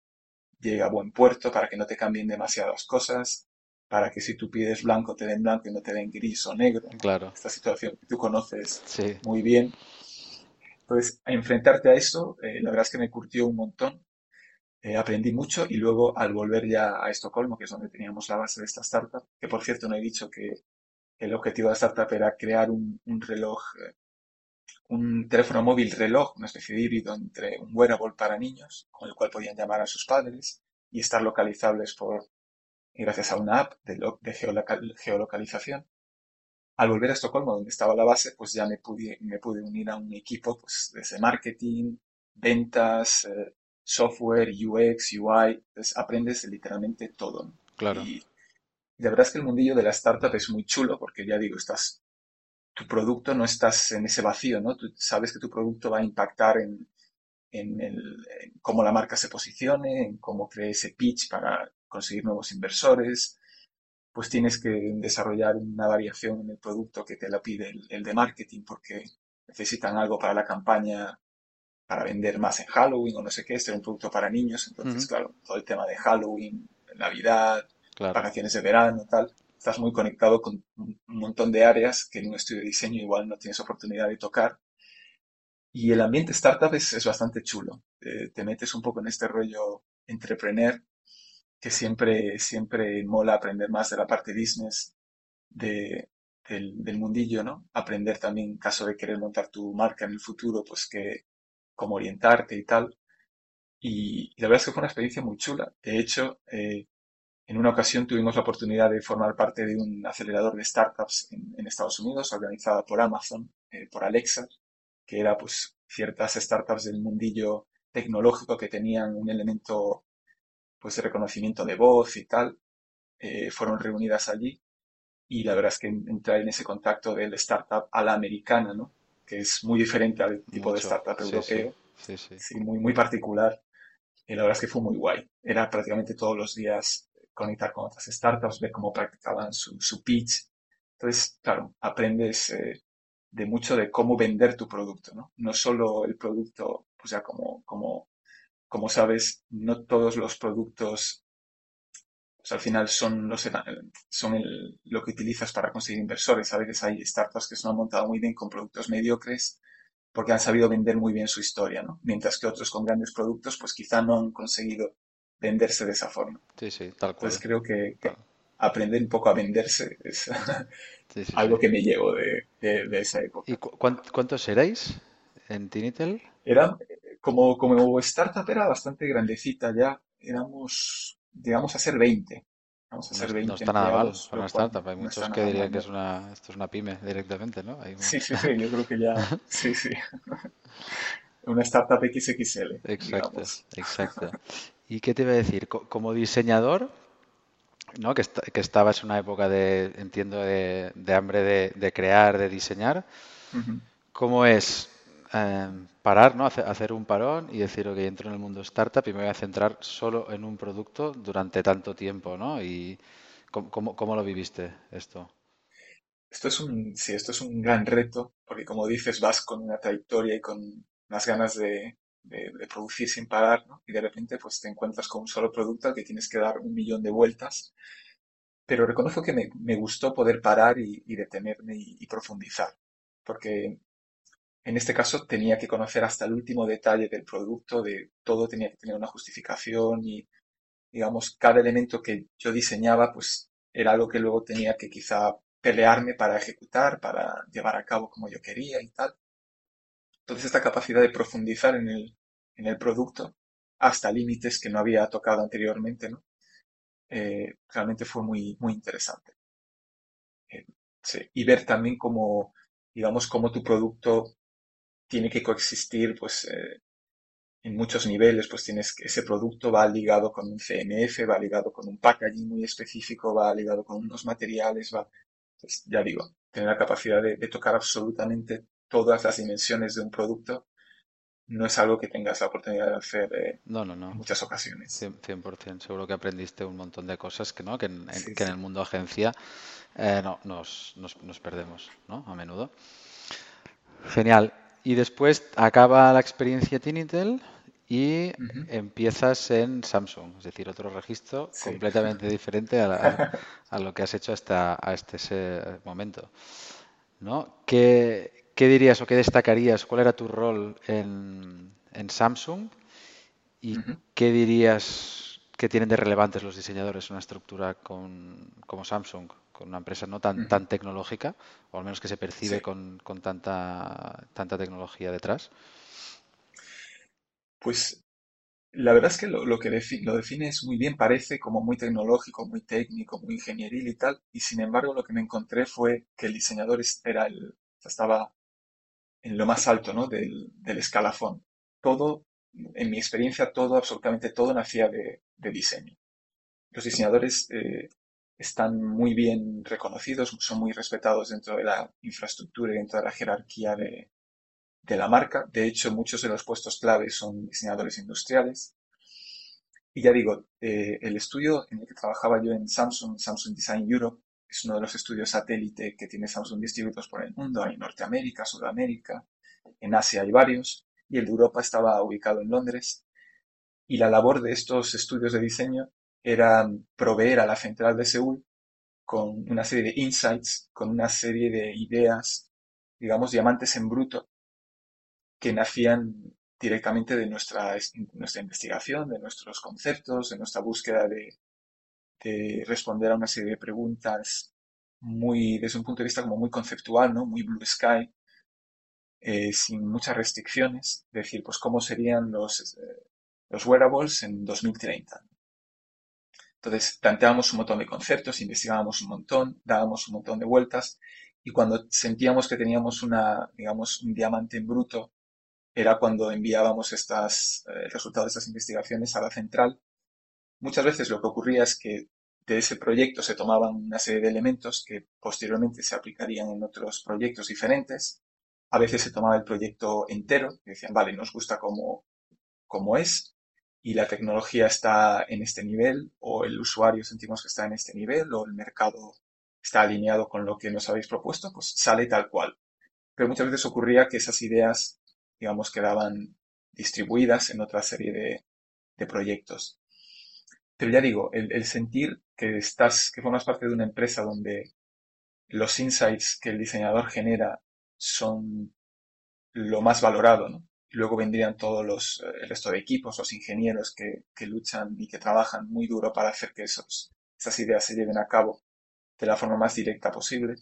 llegue a buen puerto, para que no te cambien demasiadas cosas, para que si tú pides blanco te den blanco y no te den gris o negro. Claro. Esta situación que tú conoces muy bien. Entonces, a enfrentarte a eso, eh, la verdad es que me curtió un montón. Eh, aprendí mucho y luego al volver ya a Estocolmo, que es donde teníamos la base de esta startup, que por cierto no he dicho que el objetivo de la startup era crear un, reloj, eh, un teléfono móvil reloj, una especie de híbrido entre un wearable para niños, con el cual podían llamar a sus padres y estar localizables por, gracias a una app de, de geolocalización. Al volver a Estocolmo, donde estaba la base, pues ya me pude, me pude unir a un equipo pues, desde marketing, ventas, eh, software, UX, UI, pues aprendes literalmente todo. Claro. Y la verdad es que el mundillo de la startup es muy chulo porque ya digo, estás, tu producto no estás en ese vacío, ¿no? Tú sabes que tu producto va a impactar en, en, el, cómo la marca se posicione, en cómo cree ese pitch para conseguir nuevos inversores, pues tienes que desarrollar una variación en el producto que te la pide el, el de marketing porque necesitan algo para la campaña para vender más en Halloween o no sé qué, este era un producto para niños, entonces, claro, todo el tema de Halloween, Navidad, vacaciones de verano, tal, estás muy conectado con un montón de áreas que en un estudio de diseño igual no tienes oportunidad de tocar. Y el ambiente startup es, es bastante chulo. te metes un poco en este rollo entrepreneur que siempre, siempre mola aprender más de la parte business de, del, del, mundillo, ¿no? Aprender también, en caso de querer montar tu marca en el futuro, pues que cómo orientarte y tal. Y, la verdad es que fue una experiencia muy chula. De hecho, eh, en una ocasión tuvimos la oportunidad de formar parte de un acelerador de startups en, Estados Unidos, organizada por Amazon, eh, por Alexa, que era pues ciertas startups del mundillo tecnológico que tenían un elemento pues de reconocimiento de voz y tal, eh, fueron reunidas allí y la verdad es que entré en ese contacto del startup a la americana, ¿no? que es muy diferente al tipo de startup europeo. Sí, sí, muy, muy particular. Y la verdad es que fue muy guay. Era prácticamente todos los días conectar con otras startups, ver cómo practicaban su, pitch. Entonces, claro, aprendes eh, de mucho de cómo vender tu producto, ¿no? No solo el producto, pues ya como, como, como sabes, no todos los productos pues al final son, los, son lo que utilizas para conseguir inversores. A veces hay startups que se han montado muy bien con productos mediocres porque han sabido vender muy bien su historia, ¿no? Mientras que otros con grandes productos, pues quizá no han conseguido venderse de esa forma. Sí, sí, tal cual. Entonces creo que, aprender un poco a venderse es algo que me llevo de, esa época. ¿Y cuántos erais en Tinitel? Era, como, como startup era bastante grandecita ya. Éramos digamos, a ser 20. Vamos a ser 20 no está nada mal para una startup. Hay muchos que dirían que es una, esto es una pyme directamente, ¿no? Sí, sí, sí, yo creo que ya. sí, sí. Una startup XXL. Exacto, exacto. ¿Y qué te iba a decir? Como diseñador, ¿no? que, que estabas en una época de, entiendo, de, de hambre de, de, crear, de diseñar, ¿cómo es Em, parar, ¿no? Hacer, un parón y decir, ok, entro en el mundo startup y me voy a centrar solo en un producto durante tanto tiempo, ¿no? Y ¿cómo, cómo, lo viviste esto? Esto es un, sí, esto es un gran reto, porque como dices, vas con una trayectoria y con unas ganas de, producir sin parar, ¿no? Y de repente pues te encuentras con un solo producto al que tienes que dar un millón de vueltas. Pero reconozco que me, me gustó poder parar y, detenerme y, y, profundizar, porque en este caso tenía que conocer hasta el último detalle del producto, de todo tenía que tener una justificación y, digamos, cada elemento que yo diseñaba, pues era algo que luego tenía que quizá pelearme para ejecutar, para llevar a cabo como yo quería y tal. Entonces esta capacidad de profundizar en el, en el producto hasta límites que no había tocado anteriormente. Eh, realmente fue muy, muy interesante. Eh, y ver también cómo, digamos, cómo tu producto tiene que coexistir, pues, eh, en muchos niveles, pues tienes que ese producto va ligado con un CMF, va ligado con un packaging muy específico, va ligado con unos materiales, va, pues, ya digo, tener la capacidad de, de tocar absolutamente todas las dimensiones de un producto no es algo que tengas la oportunidad de hacer eh, no, no, no. en muchas ocasiones. 100%, seguro que aprendiste un montón de cosas que, ¿no? que, en, que en el mundo agencia eh, no, nos, nos, perdemos ¿no? a menudo. Genial. Y después acaba la experiencia Tinitel y empiezas en Samsung, es decir, otro registro completamente diferente a, a, lo que has hecho hasta a este momento. ¿no? ¿Qué, ¿Qué dirías o qué destacarías? ¿Cuál era tu rol en, Samsung? ¿Y qué dirías que tienen de relevantes los diseñadores en una estructura como Samsung, con una empresa no tan, tan tecnológica, o al menos que se percibe con, tanta, tanta tecnología detrás? Pues la verdad es que lo, que lo defines muy bien, parece como muy tecnológico, muy técnico, muy ingenieril y tal, y sin embargo lo que me encontré fue que el diseñador era el, estaba en lo más alto ¿no? del, escalafón. Todo, en mi experiencia, todo, absolutamente todo nacía de, diseño. Los diseñadores eh, están muy bien reconocidos, son muy respetados dentro de la infraestructura y dentro de la jerarquía de, la marca. De hecho, muchos de los puestos clave son diseñadores industriales. Y ya digo, eh, el estudio en el que trabajaba yo en Samsung, Samsung Design Europe, es uno de los estudios satélite que tiene Samsung distribuidos por el mundo. Hay Norteamérica, Sudamérica, en Asia hay varios, y el de Europa estaba ubicado en Londres. Y la labor de estos estudios de diseño era proveer a la central de Seúl con una serie de insights, con una serie de ideas, digamos, diamantes en bruto, que nacían directamente de nuestra, nuestra investigación, de nuestros conceptos, de nuestra búsqueda de, de responder a una serie de preguntas muy, desde un punto de vista como muy conceptual, ¿no? Muy blue sky, eh, sin muchas restricciones, decir, pues cómo serían los, eh, los wearables en 2030. Entonces, planteábamos un montón de conceptos, investigábamos un montón, dábamos un montón de vueltas, y cuando sentíamos que teníamos una, digamos, un diamante en bruto, era cuando enviábamos estas, eh, resultados de estas investigaciones a la central Muchas veces lo que ocurría es que de ese proyecto se tomaban una serie de elementos que posteriormente se aplicarían en otros proyectos diferentes. A veces se tomaba el proyecto entero y decían, vale, nos gusta como es y la tecnología está en este nivel o el usuario sentimos que está en este nivel o el mercado está alineado con lo que nos habéis propuesto, pues sale tal cual. Pero muchas veces ocurría que esas ideas, digamos, quedaban distribuidas en otra serie de, de proyectos. Pero ya digo, el, sentir que estás, que formas parte de una empresa donde los insights que el diseñador genera son lo más valorado, ¿no? Luego vendrían todos los, el resto de equipos, los ingenieros que, luchan y que trabajan muy duro para hacer que esos, esas ideas se lleven a cabo de la forma más directa posible.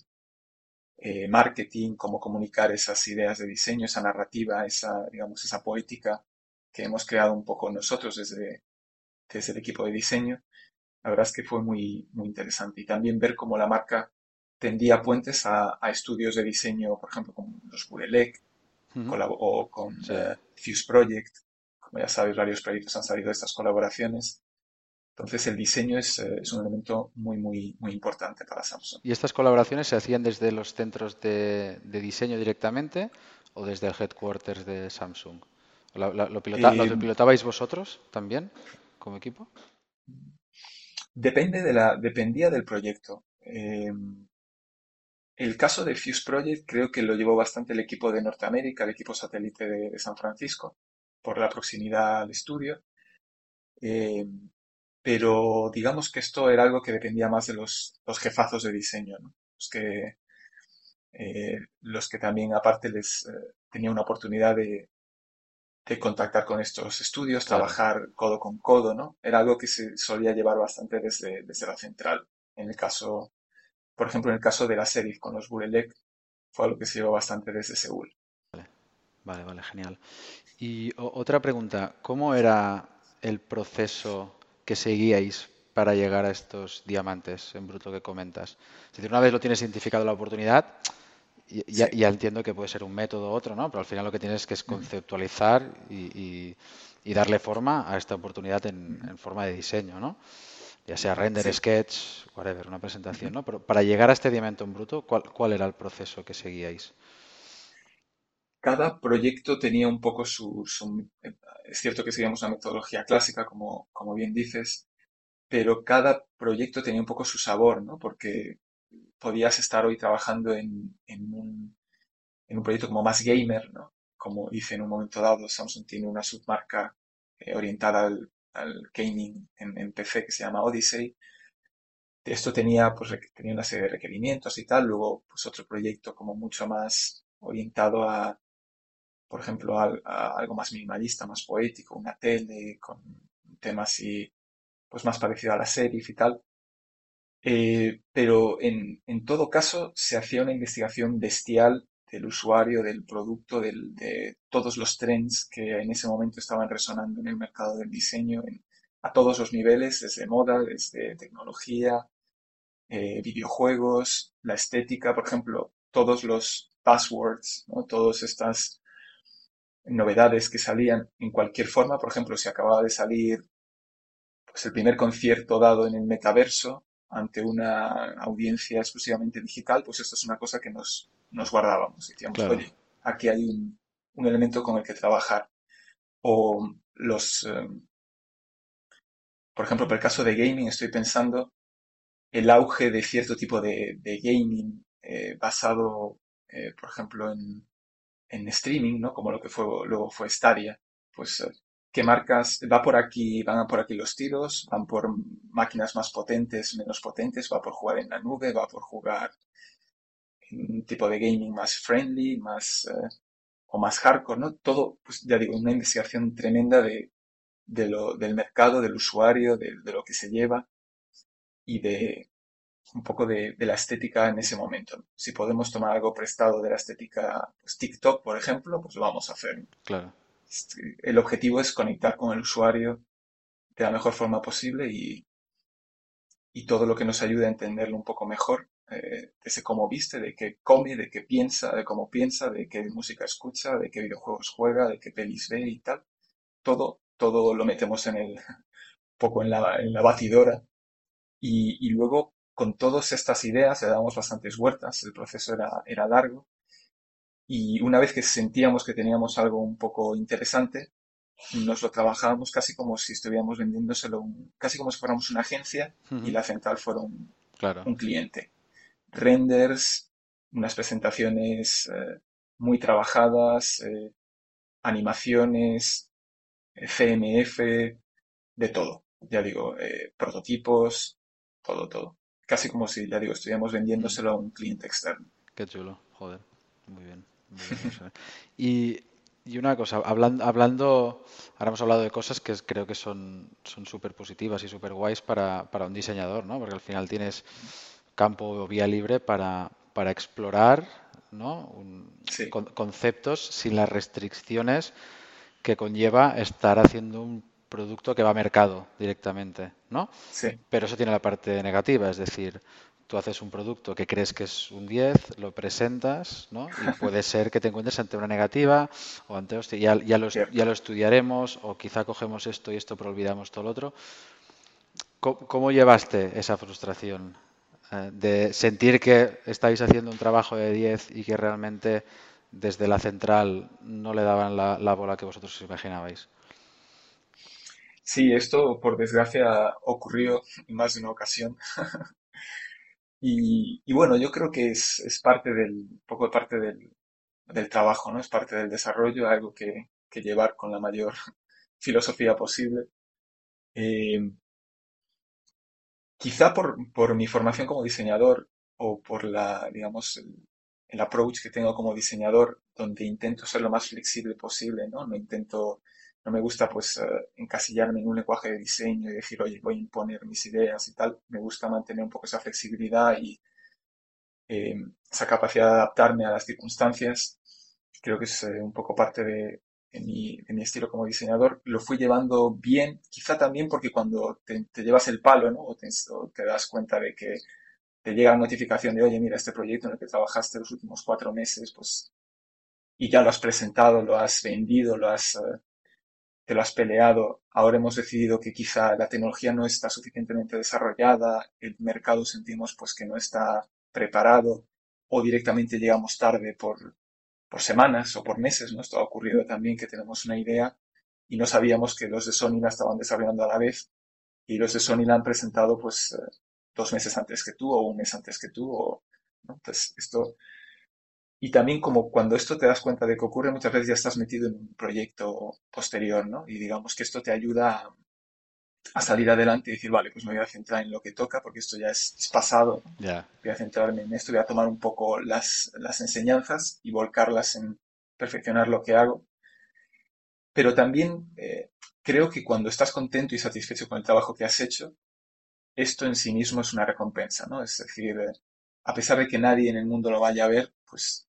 Eh, marketing, cómo comunicar esas ideas de diseño, esa narrativa, esa, digamos, esa poética que hemos creado un poco nosotros desde, desde el equipo de diseño, la verdad es que fue muy, muy interesante. Y también ver cómo la marca tendía puentes a, estudios de diseño, por ejemplo, con los Burelec o con eh, Fuse Project. Como ya sabes, varios proyectos han salido de estas colaboraciones. Entonces el diseño es, eh, es, un elemento muy, muy, muy importante para Samsung. ¿Y estas colaboraciones se hacían desde los centros de, diseño directamente o desde el headquarters de Samsung? ¿Lo, lo eh, pilotabais vosotros también? Como equipo? Depende de la, dependía del proyecto. Eh, el caso de Fuse Project creo que lo llevó bastante el equipo de Norteamérica, el equipo satélite de, San Francisco, por la proximidad al estudio. Eh, pero digamos que esto era algo que dependía más de los, jefazos de diseño, los, que, eh, los que también aparte les tenía una oportunidad de, de contactar con estos estudios, trabajar codo con codo, ¿no? Era algo que se solía llevar bastante desde, desde la central. En el caso, por ejemplo, en el caso de la serie con los Burelec, fue algo que se llevó bastante desde Seúl. Vale, Vale, vale, genial. Y otra pregunta, ¿cómo era el proceso que seguíais para llegar a estos diamantes en bruto que comentas? Es decir, una vez lo tienes identificado la oportunidad, ya, ya, entiendo que puede ser un método u otro, ¿no? Pero al final lo que tienes que es conceptualizar y, darle forma a esta oportunidad en, forma de diseño, ¿no? Ya sea render, sketch, whatever, una presentación, ¿no? Pero para llegar a este diamante en bruto, ¿cuál, ¿cuál era el proceso que seguíais? Cada proyecto tenía un poco su, es cierto que seguíamos una metodología clásica, como, como bien dices, pero cada proyecto tenía un poco su sabor, ¿no? Porque podías estar hoy trabajando en, un, proyecto como más gamer, ¿no? Como dice en un momento dado, Samsung tiene una submarca eh, orientada al, gaming en, PC que se llama Odyssey. Esto tenía, pues, tenía una serie de requerimientos y tal. Luego, pues otro proyecto como mucho más orientado a, por ejemplo, a, algo más minimalista, más poético, una tele con temas así, pues más parecido a la serie y tal. Eh, pero en, todo caso se hacía una investigación bestial del usuario, del producto, de todos los trends que en ese momento estaban resonando en el mercado del diseño a todos los niveles, desde moda, desde tecnología, eh, videojuegos, la estética, por ejemplo, todos los passwords, ¿no? todas estas novedades que salían en cualquier forma. Por ejemplo, si acababa de salir pues, el primer concierto dado en el metaverso, ante una audiencia exclusivamente digital, pues esto es una cosa que nos, nos guardábamos. Decíamos, oye, aquí hay un, un, elemento con el que trabajar. O los, eh, por ejemplo, por el caso de gaming, estoy pensando el auge de cierto tipo de, de gaming eh, basado, eh, por ejemplo, en, en, streaming, ¿no? Como lo que fue, luego fue Stadia. Pues qué marcas, va por aquí, van por aquí los tiros, van por máquinas más potentes, menos potentes, va por jugar en la nube, va por jugar en un tipo de gaming más friendly, más eh, o más hardcore, ¿no? Todo, pues ya digo, una investigación tremenda de, de lo, del mercado, del usuario, de, lo que se lleva y de un poco de, de, la estética en ese momento. Si podemos tomar algo prestado de la estética, pues TikTok, por ejemplo, pues lo vamos a hacer. Claro el objetivo es conectar con el usuario de la mejor forma posible y, y todo lo que nos ayude a entenderlo un poco mejor, eh, ese cómo viste, de qué come, de qué piensa, de cómo piensa, de qué música escucha, de qué videojuegos juega, de qué pelis ve y tal. Todo, todo lo metemos en el, poco en la, en la batidora. Y, y luego con todas estas ideas le damos bastantes vueltas, el proceso era, era largo y una vez que sentíamos que teníamos algo un poco interesante, nos lo trabajábamos casi como si estuviéramos vendiéndoselo, casi como si fuéramos una agencia y la central fuera un, un cliente. Renders, unas presentaciones eh, muy trabajadas, eh, animaciones, eh, CMF, de todo. Ya digo, prototipos, todo, todo. Casi como si, ya digo, estuviéramos vendiéndoselo a un cliente externo. Qué chulo, joder, muy bien. Y, una cosa, hablando, hablando, ahora hemos hablado de cosas que creo que son súper positivas y súper guays para, un diseñador, ¿no? Porque al final tienes campo o vía libre para, para explorar ¿no? conceptos sin las restricciones que conlleva estar haciendo un producto que va a mercado directamente, ¿no? Sí. Pero eso tiene la parte negativa, es decir, tú haces un producto que crees que es un 10, lo presentas, ¿no? Y puede ser que te encuentres ante una negativa o ante, ya, ya, lo, ya lo estudiaremos o quizá cogemos esto y esto pero olvidamos todo lo otro. ¿Cómo, llevaste esa frustración eh, de sentir que estáis haciendo un trabajo de 10 y que realmente desde la central no le daban la, la bola que vosotros os imaginabais? Sí, esto por desgracia ocurrió en más de una ocasión. Y, bueno, yo creo que es, es parte del, poco parte del, del trabajo, ¿no? Es parte del desarrollo, algo que, que llevar con la mayor filosofía posible. Eh, quizá por, por mi formación como diseñador o por la, digamos, el, el approach que tengo como diseñador, donde intento ser lo más flexible posible, ¿no? No intento no me gusta pues eh, encasillarme en un lenguaje de diseño y decir, oye, voy a imponer mis ideas y tal. Me gusta mantener un poco esa flexibilidad y eh, esa capacidad de adaptarme a las circunstancias. creo que es eh, un poco parte de, mi, estilo como diseñador, lo fui llevando bien, quizá también porque cuando te, llevas el palo, ¿no? O te, das cuenta de que te llega la notificación de, oye, mira, este proyecto en el que trabajaste los últimos cuatro meses, pues, y ya lo has presentado, lo has vendido, lo has, te lo has peleado, ahora hemos decidido que quizá la tecnología no está suficientemente desarrollada, el mercado sentimos pues que no está preparado o directamente llegamos tarde por, por semanas o por meses, ¿no? Esto ha ocurrido también que tenemos una idea y no sabíamos que los de Sony la estaban desarrollando a la vez y los de Sony la han presentado pues eh, dos meses antes que tú o un mes antes que tú o, Entonces, esto y también como cuando esto te das cuenta de que ocurre, muchas veces ya estás metido en un proyecto posterior, ¿no? Y digamos que esto te ayuda a, salir adelante y decir, vale, pues me voy a centrar en lo que toca porque esto ya es, pasado. Voy a centrarme en esto, voy a tomar un poco las, las enseñanzas y volcarlas en perfeccionar lo que hago. Pero también eh, creo que cuando estás contento y satisfecho con el trabajo que has hecho, esto en sí mismo es una recompensa, ¿no? Es decir, eh, a pesar de que nadie en el mundo lo vaya a ver, pues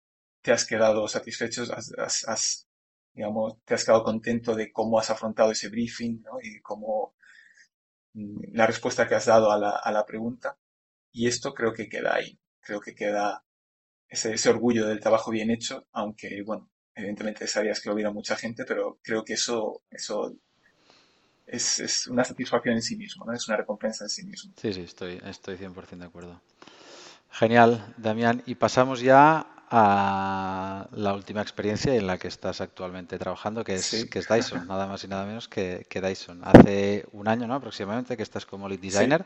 te has quedado satisfecho, te has quedado contento de cómo has afrontado ese briefing ¿no? y cómo mm, la respuesta que has dado a la, pregunta. Y esto creo que queda ahí, creo que queda ese, orgullo del trabajo bien hecho, aunque, bueno, evidentemente desearías que lo viera mucha gente, pero creo que eso, eso es, es, una satisfacción en sí mismo, ¿no? es una recompensa en sí mismo. Sí, sí, estoy, estoy 100% de acuerdo. Genial, Damián. Y pasamos ya a la última experiencia en la que estás actualmente trabajando, que es, que es Dyson, nada más y nada menos que, Dyson. Hace un año ¿no? aproximadamente que estás como lead designer.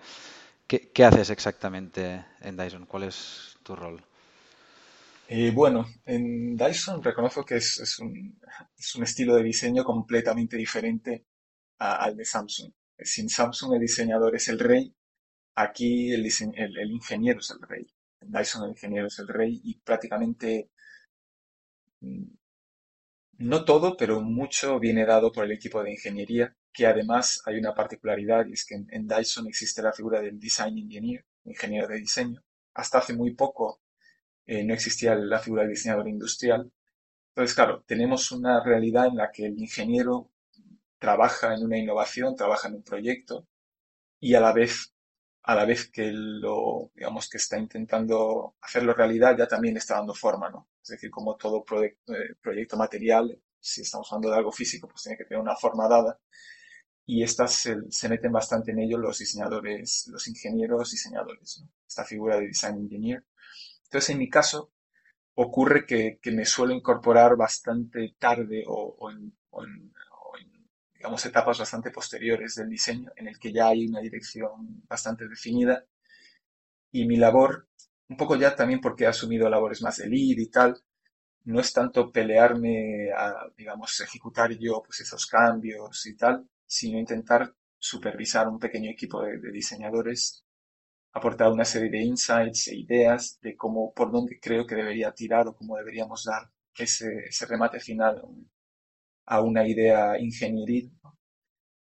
¿Qué, haces exactamente en Dyson? ¿Cuál es tu rol? Eh, bueno, en Dyson reconozco que es, es, un, es, un, estilo de diseño completamente diferente al de Samsung. Sin Samsung el diseñador es el rey, aquí el, el, el ingeniero es el rey. Dyson, el ingeniero, es el rey y prácticamente mm, no todo, pero mucho viene dado por el equipo de ingeniería, que además hay una particularidad y es que en, Dyson existe la figura del design engineer, ingeniero de diseño. Hasta hace muy poco eh, no existía la figura del diseñador industrial. Entonces, claro, tenemos una realidad en la que el ingeniero trabaja en una innovación, trabaja en un proyecto y a la vez a la vez que lo, digamos, que está intentando hacerlo realidad, ya también está dando forma, ¿no? Es decir, como todo proyecto, eh, proyecto material, si estamos hablando de algo físico, pues tiene que tener una forma dada. Y estas se, meten bastante en ello los diseñadores, los ingenieros diseñadores, ¿no? Esta figura de design engineer. Entonces, en mi caso, ocurre que, me suelo incorporar bastante tarde o, en, o en digamos, etapas bastante posteriores del diseño, en el que ya hay una dirección bastante definida. Y mi labor, un poco ya también porque he asumido labores más de lead y tal, no es tanto pelearme a, digamos, ejecutar yo pues esos cambios y tal, sino intentar supervisar un pequeño equipo de, diseñadores, aportar una serie de insights e ideas de cómo, por dónde creo que debería tirar o cómo deberíamos dar ese, ese remate final, a una idea ingenieril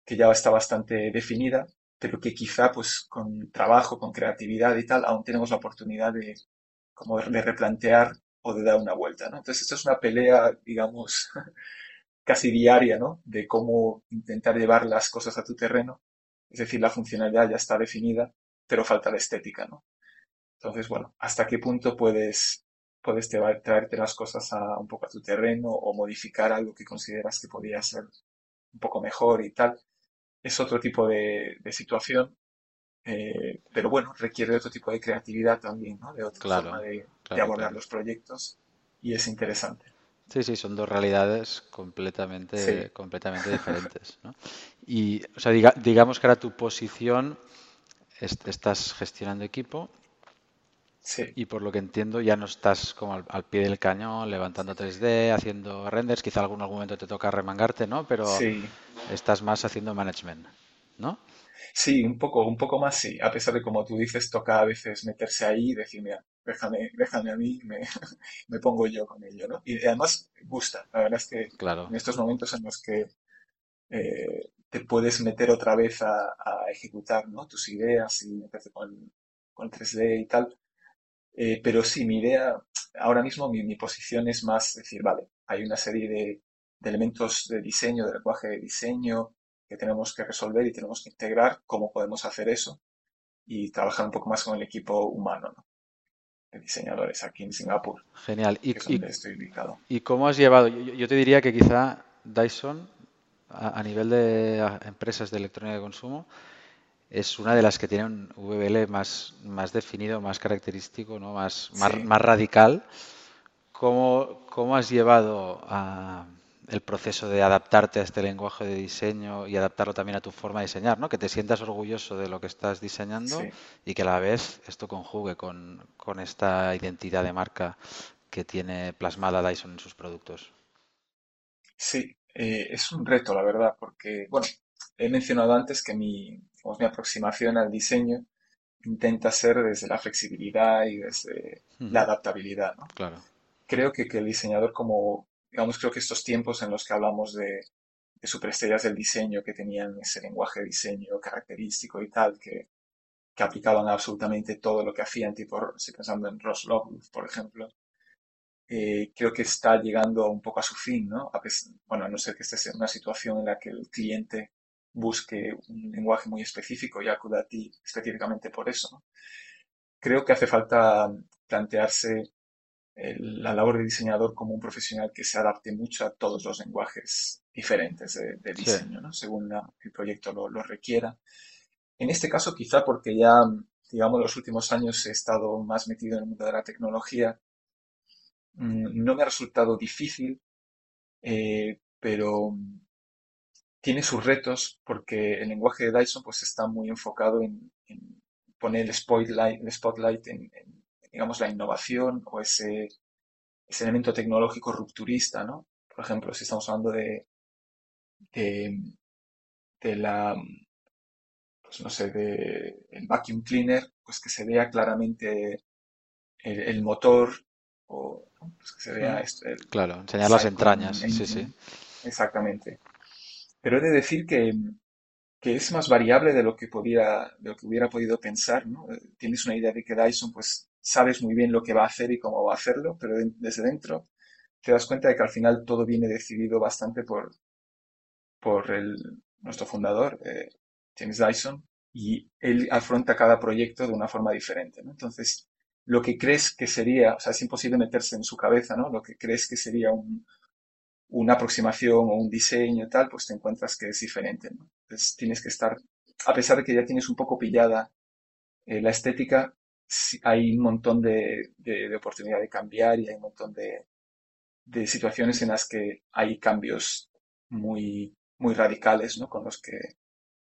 que ya está bastante definida, pero que quizá pues con trabajo, con creatividad y tal, aún tenemos la oportunidad de, como de replantear o de dar una vuelta, ¿no? Entonces esto es una pelea, digamos, casi diaria, ¿no? De cómo intentar llevar las cosas a tu terreno. Es decir, la funcionalidad ya está definida, pero falta la estética, ¿no? Entonces, bueno, ¿hasta qué punto puedes puedes traerte las cosas a, un poco a tu terreno o modificar algo que consideras que podría ser un poco mejor y tal. Es otro tipo de, situación, eh, pero bueno, requiere otro tipo de creatividad también, ¿no? De otra forma de, abordar los proyectos y es interesante. Sí, sí, son dos realidades completamente, completamente diferentes. ¿no? Y, o sea, digamos que ahora tu posición, estás gestionando equipo y por lo que entiendo ya no estás como al, pie del cañón, levantando 3D, haciendo renders, quizá algún, algún momento te toca remangarte, ¿no? Pero estás más haciendo management, ¿no? Sí, un poco, un poco más sí, a pesar de como tú dices, toca a veces meterse ahí y decir, mira, déjame, déjame a mí, me, me pongo yo con ello, ¿no? Y además gusta, la verdad es que claro. en estos momentos en los que eh, te puedes meter otra vez a, ejecutar ¿no? tus ideas y meterte con, con 3D y tal, eh, pero sí, mi idea, ahora mismo mi, posición es más decir, vale, hay una serie de, elementos de diseño, de lenguaje de diseño que tenemos que resolver y tenemos que integrar, cómo podemos hacer eso y trabajar un poco más con el equipo humano, de diseñadores aquí en Singapur. Genial. ¿Y, donde estoy ubicado. ¿Y cómo has llevado? Yo, te diría que quizá Dyson, a, nivel de empresas de electrónica de consumo, es una de las que tiene un VBL más, más definido, más característico, ¿no? más, más, radical. ¿Cómo, ¿Cómo, has llevado a, el proceso de adaptarte a este lenguaje de diseño y adaptarlo también a tu forma de diseñar, ¿no? Que te sientas orgulloso de lo que estás diseñando y que a la vez esto conjugue con, esta identidad de marca que tiene plasmada Dyson en sus productos. Sí, eh, es un reto, la verdad, porque, bueno, he mencionado antes que mi, mi aproximación al diseño intenta ser desde la flexibilidad y desde la adaptabilidad, ¿no? Claro. Creo que, que el diseñador como digamos, creo que estos tiempos en los que hablamos de, superestrellas del diseño que tenían ese lenguaje de diseño característico y tal, que, que aplicaban absolutamente todo lo que hacían, tipo, si pensando en Ross Lovegood, por ejemplo, eh, creo que está llegando un poco a su fin, ¿no? A bueno, a no ser que estés en una situación en la que el cliente busque un lenguaje muy específico y acuda a ti específicamente por eso. Creo que hace falta plantearse la labor de diseñador como un profesional que se adapte mucho a todos los lenguajes diferentes de, diseño, según el proyecto lo, requiera. En este caso, quizá porque ya, digamos, los últimos años he estado más metido en el mundo de la tecnología, mm, no me ha resultado difícil, eh, pero tiene sus retos porque el lenguaje de Dyson pues está muy enfocado en, poner el spotlight, el spotlight en, digamos, la innovación o ese, ese elemento tecnológico rupturista, ¿no? Por ejemplo, si estamos hablando de, de, la, pues no sé, de el vacuum cleaner, pues que se vea claramente el, motor o pues que se vea esto, claro, enseñar las entrañas, sí, sí. Exactamente. Pero he de decir que, que es más variable de lo que podía, de lo que hubiera podido pensar, ¿no? Tienes una idea de que Dyson pues sabes muy bien lo que va a hacer y cómo va a hacerlo, pero desde dentro te das cuenta de que al final todo viene decidido bastante por, por el, nuestro fundador, eh, James Dyson, y él afronta cada proyecto de una forma diferente. Entonces, lo que crees que sería, o sea, es imposible meterse en su cabeza, ¿no? Lo que crees que sería una aproximación o un diseño tal, pues te encuentras que es diferente, Entonces tienes que estar, a pesar de que ya tienes un poco pillada eh, la estética, hay un montón de, de, oportunidad de cambiar y hay un montón de, de, situaciones en las que hay cambios muy, muy radicales, ¿no? Con los que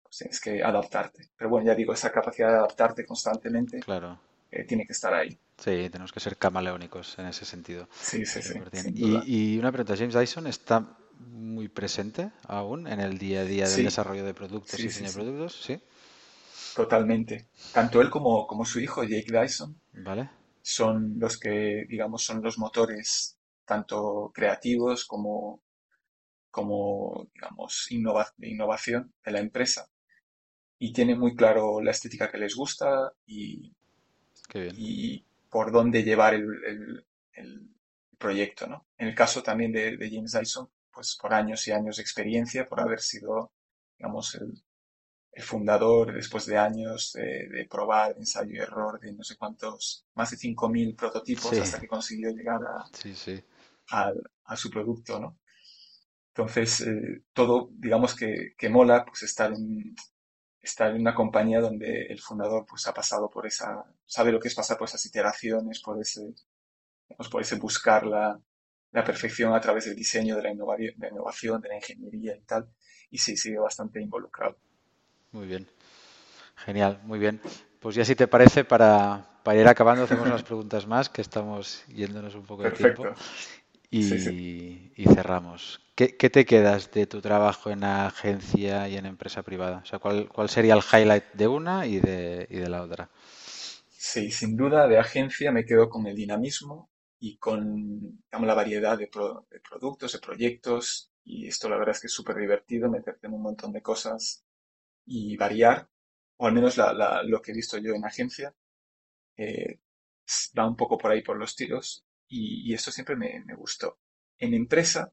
pues, tienes que adaptarte. Pero bueno, ya digo, esa capacidad de adaptarte constantemente claro. Eh, tiene que estar ahí. Sí, tenemos que ser camaleónicos en ese sentido. Sí, sí, sí. Y, y, una pregunta, James Dyson está muy presente aún en el día a día del desarrollo de productos y diseño de productos, ¿sí? Totalmente. Tanto él como, como su hijo, Jake Dyson, ¿Vale? son los que, digamos, son los motores tanto creativos como, como digamos, de innovación de la empresa. Y tienen muy claro la estética que les gusta y, y por dónde llevar el, el, proyecto, ¿no? En el caso también de, de James Dyson, pues por años y años de experiencia, por haber sido, digamos, el, el fundador, después de años de, probar, ensayo y error, de no sé cuántos, más de 5.000 prototipos hasta que consiguió llegar a, a, su producto, ¿no? Entonces, eh, todo, digamos que, que, mola, pues estar en, estar en una compañía donde el fundador pues ha pasado por esa, sabe lo que es pasar por esas iteraciones, por ese, por ese buscar la, la perfección a través del diseño, de la, innovación, de la innovación, de la ingeniería y tal, y sí, sigue bastante involucrado. Muy bien. Genial, muy bien. Pues ya si te parece, para, ir acabando, hacemos unas preguntas más, que estamos yéndonos un poco de tiempo. Y, y cerramos. ¿Qué, te quedas de tu trabajo en agencia y en empresa privada? O sea, ¿cuál, cuál sería el highlight de una y de, y de la otra? Sí, sin duda de agencia me quedo con el dinamismo y con digamos, la variedad de, de productos, de proyectos. Y esto la verdad es que es súper divertido, meterte en un montón de cosas y variar, o al menos lo que he visto yo en agencia, eh, va un poco por ahí por los tiros y, esto siempre me, gustó. en empresa,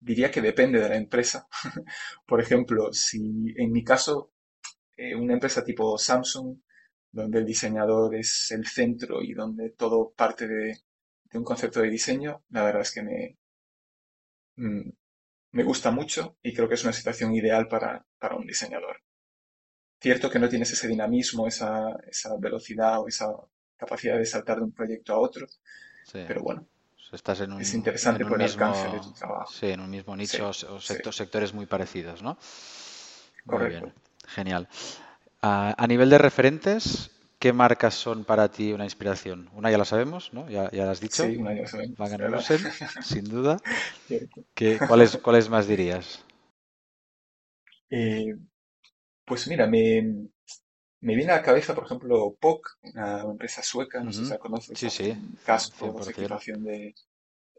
diría que depende de la empresa. Por ejemplo, si en mi caso, eh, una empresa tipo Samsung, donde el diseñador es el centro y donde todo parte de, un concepto de diseño, la verdad es que me, mm, me gusta mucho y creo que es una situación ideal para, para un diseñador. Cierto que no tienes ese dinamismo, esa, esa velocidad o esa capacidad de saltar de un proyecto a otro, pero bueno, Estás en un, es interesante por el alcance de tu trabajo. Sí, en un mismo nicho o sectores muy parecidos, ¿no? Correcto. Muy bien, genial. a nivel de referentes, ¿qué marcas son para ti una inspiración? Una ya la sabemos, ¿no? Ya, ya la has dicho. Sí, una ya la sabemos. Van sin duda. ¿Qué, cuáles, ¿Cuáles más dirías? Eh, pues mira, me, me viene a la cabeza, por ejemplo, POC, una empresa sueca, no sé si la conoces, sí, sí, cascos, equipación de...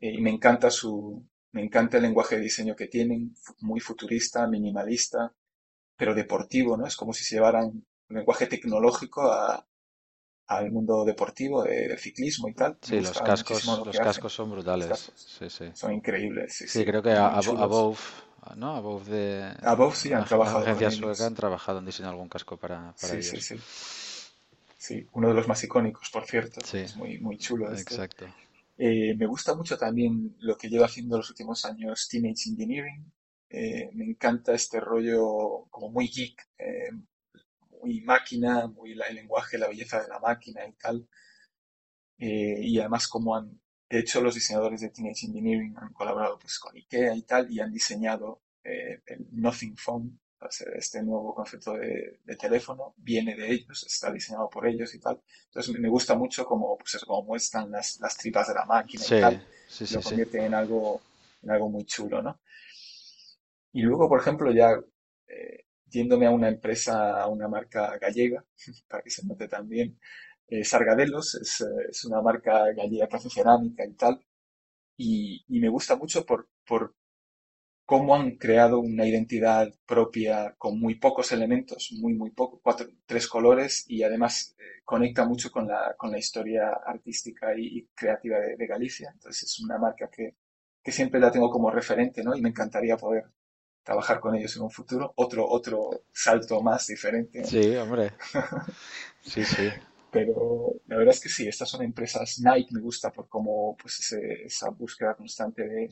Eh, y me encanta su... Me encanta el lenguaje de diseño que tienen, muy futurista, minimalista, pero deportivo, ¿no? Es como si se llevaran un lenguaje tecnológico al mundo deportivo, del ciclismo y tal. Sí, los cascos, los cascos son brutales. Sí, sí. Son increíbles. Sí, sí, creo que Above ¿no? Above de Above sí han trabajado agencias suecas han trabajado en diseñar algún casco para, para sí, Sí, sí. Sí, uno de los más icónicos, por cierto. Sí. Es muy, muy chulo. Este. Exacto. Eh, me gusta mucho también lo que lleva haciendo los últimos años Teenage Engineering. Eh, me encanta este rollo como muy geek, eh, muy máquina, muy el lenguaje, la belleza de la máquina y tal. y además como han de hecho, los diseñadores de Teenage Engineering han colaborado pues, con IKEA y tal y han diseñado eh, el Nothing Phone, este nuevo concepto de, teléfono, viene de ellos, está diseñado por ellos y tal. Entonces me gusta mucho cómo, pues como muestran las, las tripas de la máquina y tal. lo convierte en algo, en algo muy chulo, ¿no? Y luego, por ejemplo, ya eh, yéndome a una empresa, a una marca gallega, para que se note también, eh, Sargadelos es, eh, es, una marca gallega que hace cerámica y tal. Y, y, me gusta mucho por, por cómo han creado una identidad propia con muy pocos elementos, muy, muy poco, cuatro, tres colores y además eh, conecta mucho con la, con la historia artística y, creativa de, de, Galicia. Entonces es una marca que, que, siempre la tengo como referente, ¿no? Y me encantaría poder trabajar con ellos en un futuro. Otro, otro salto más diferente. Sí, hombre. Sí, sí. Pero la verdad es que sí, estas son empresas, Nike me gusta por cómo pues esa búsqueda constante de,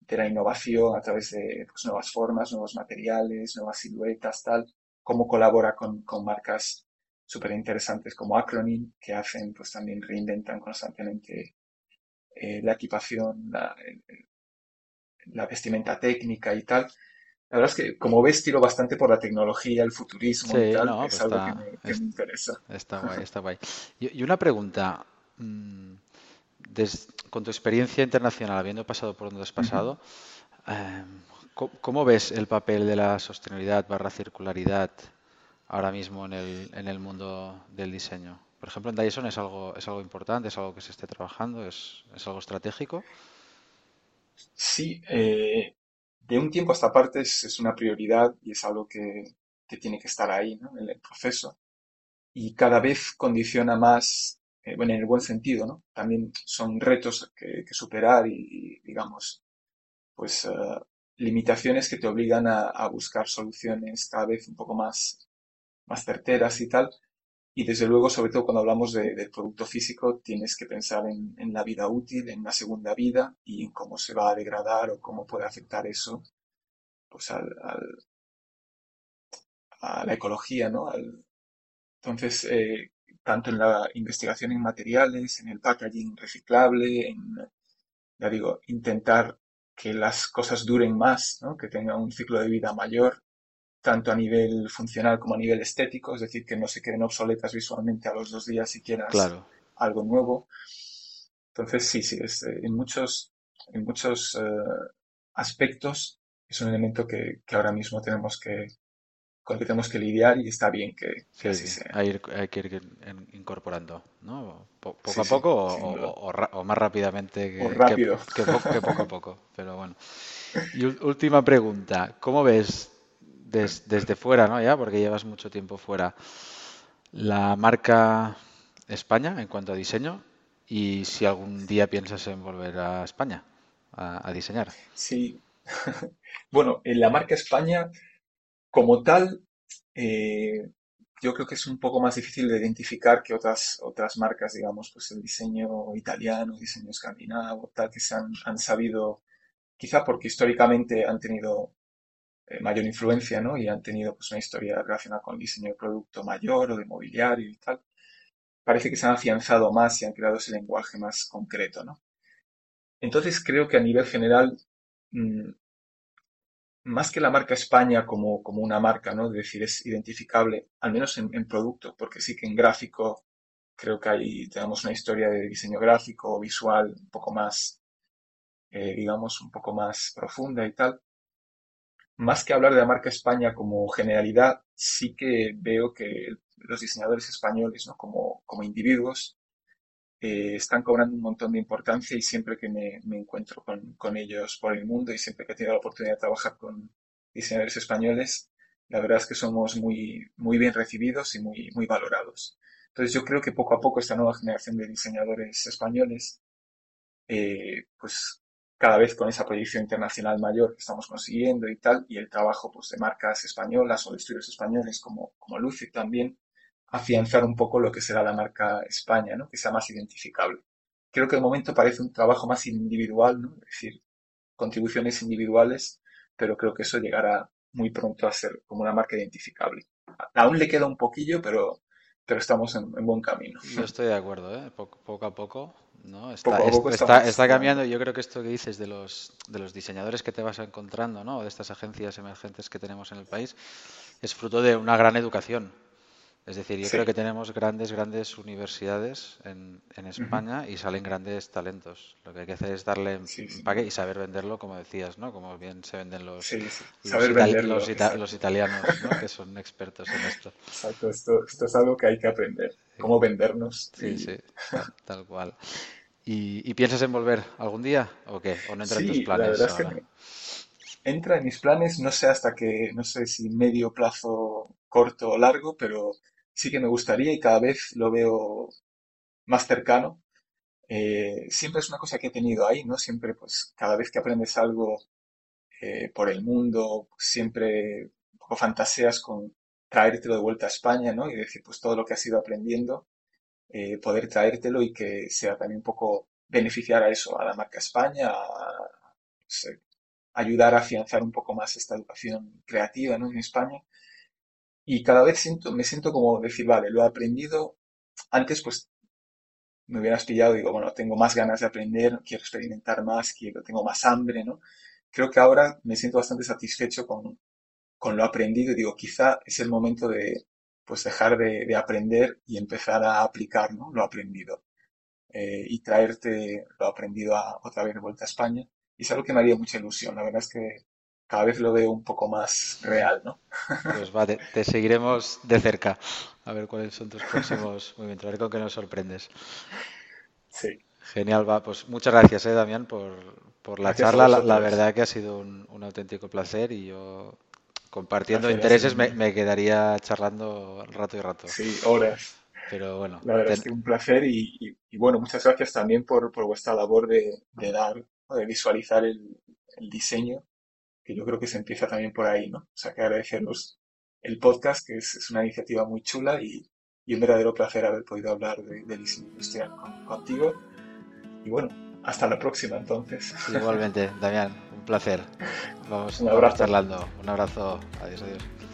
de, la innovación a través de pues, nuevas formas, nuevos materiales, nuevas siluetas, tal, cómo colabora con, con marcas súper interesantes como Acronym, que hacen, pues también reinventan constantemente eh, la equipación, la, la vestimenta técnica y tal. La verdad es que, como ves, tiro bastante por la tecnología, el futurismo y tal, es pues algo que, me, interesa. Está guay, está guay. Y, una pregunta, mm, con tu experiencia internacional, habiendo pasado por donde has pasado, em, ¿cómo, ves el papel de la sostenibilidad barra circularidad ahora mismo en el, en el mundo del diseño? Por ejemplo, en Dyson es algo, es algo importante, es algo que se esté trabajando, es, es algo estratégico. Sí, eh, de un tiempo a esta parte es, una prioridad y es algo que, tiene que estar ahí ¿no? en el proceso. Y cada vez condiciona más, eh, bueno, en el buen sentido, ¿no? También son retos que, superar y, digamos, pues eh, limitaciones que te obligan a, a, buscar soluciones cada vez un poco más, más certeras y tal. Y desde luego, sobre todo cuando hablamos de, del producto físico, tienes que pensar en, la vida útil, en una segunda vida y en cómo se va a degradar o cómo puede afectar eso pues al, a la ecología, ¿no? entonces, eh, tanto en la investigación en materiales, en el packaging reciclable, en, ya digo, intentar que las cosas duren más, ¿no? que tengan un ciclo de vida mayor, tanto a nivel funcional como a nivel estético, es decir, que no se queden obsoletas visualmente a los dos días si quieras algo nuevo. Entonces, sí, sí, es, eh, en muchos, en muchos eh, aspectos es un elemento que, que, ahora mismo tenemos que, con que tenemos que lidiar y está bien que, así sea. Hay, que ir incorporando, ¿no? Poco a poco o, o, más rápidamente que, rápido. que, poco a poco. Pero bueno. Y última pregunta. ¿Cómo ves desde fuera, ¿no? Ya, porque llevas mucho tiempo fuera. La marca España en cuanto a diseño y si algún día piensas en volver a España. a, diseñar. Sí. bueno, en la marca España, como tal, eh, yo creo que es un poco más difícil de identificar que otras, otras marcas, digamos, pues el diseño italiano, diseño escandinavo, tal, que se han, han sabido, quizá porque históricamente han tenido mayor influencia, ¿no? Y han tenido pues una historia relacionada con el diseño de producto mayor o de mobiliario y tal. Parece que se han afianzado más y han creado ese lenguaje más concreto, ¿no? Entonces creo que a nivel general, mm, más que la marca España como, como una marca, ¿no? Es decir, es identificable, al menos en, producto, porque sí que en gráfico creo que ahí tenemos una historia de diseño gráfico, visual, un poco más, eh, digamos, un poco más profunda y tal más que hablar de la marca España como generalidad, sí que veo que los diseñadores españoles, ¿no? como, como individuos, eh, están cobrando un montón de importancia y siempre que me, encuentro con, con, ellos por el mundo y siempre que he tenido la oportunidad de trabajar con diseñadores españoles, la verdad es que somos muy, muy bien recibidos y muy, muy valorados. Entonces yo creo que poco a poco esta nueva generación de diseñadores españoles, eh, pues cada vez con esa proyección internacional mayor que estamos consiguiendo y tal, y el trabajo pues, de marcas españolas o de estudios españoles como, como Lucid también, afianzar un poco lo que será la marca España, ¿no? que sea más identificable. Creo que de momento parece un trabajo más individual, ¿no? es decir, contribuciones individuales, pero creo que eso llegará muy pronto a ser como una marca identificable. Aún le queda un poquillo, pero, pero estamos en, buen camino. Yo estoy de acuerdo, ¿eh? poco a poco ¿no? Está, está, cambiando. Yo creo que esto que dices de los, de los diseñadores que te vas encontrando, ¿no? de estas agencias emergentes que tenemos en el país, es fruto de una gran educación. Es decir, yo creo que tenemos grandes, grandes universidades en, en España y salen grandes talentos. Lo que hay que hacer es darle empaque y saber venderlo, como decías, ¿no? Como bien se venden los, los, los, italianos, ¿no? que son expertos en esto. Exacto, esto, esto es algo que hay que aprender, cómo vendernos. Sí, sí, tal, cual. ¿Y, piensas en volver algún día o qué? ¿O no entra en tus planes? La verdad es que entra en mis planes, no sé hasta que, no sé si medio plazo corto o largo, pero sí que me gustaría y cada vez lo veo más cercano. Eh, siempre es una cosa que he tenido ahí, ¿no? Siempre, pues, cada vez que aprendes algo eh, por el mundo, siempre un poco fantaseas con traértelo de vuelta a España, ¿no? Y decir, pues, todo lo que has ido aprendiendo, eh, poder traértelo y que sea también un poco beneficiar a eso, a la marca España, a, ayudar a afianzar un poco más esta educación creativa, ¿no? En España y cada vez siento, me siento como decir, vale, lo he aprendido. Antes, pues, me hubieras pillado, digo, bueno, tengo más ganas de aprender, quiero experimentar más, quiero, tengo más hambre, ¿no? Creo que ahora me siento bastante satisfecho con, con lo aprendido y digo, quizá es el momento de, pues, dejar de, de aprender y empezar a aplicar, ¿no? Lo aprendido. Eh, y traerte lo aprendido a, otra vez de vuelta a España. Y es algo que me haría mucha ilusión. La verdad es que cada vez lo veo un poco más real, ¿no? Pues vale, te seguiremos de cerca a ver cuáles son tus próximos movimientos, a ver con qué nos sorprendes. Sí. Genial, va. Pues muchas gracias, eh, Damián, por, por la charla. La, verdad que ha sido un, auténtico placer y yo compartiendo intereses me, quedaría charlando rato y rato. Sí, horas. Pero bueno. La verdad es que un placer y, bueno, muchas gracias también por, por vuestra labor de, dar, de visualizar el, el diseño que yo creo que se empieza también por ahí, ¿no? O sea, que agradeceros el podcast, que es, una iniciativa muy chula y, un verdadero placer haber podido hablar de, diseño industrial contigo. Y bueno, hasta la próxima entonces. Igualmente, Damián, un placer. Vamos, un abrazo. charlando. Un abrazo. Adiós, adiós.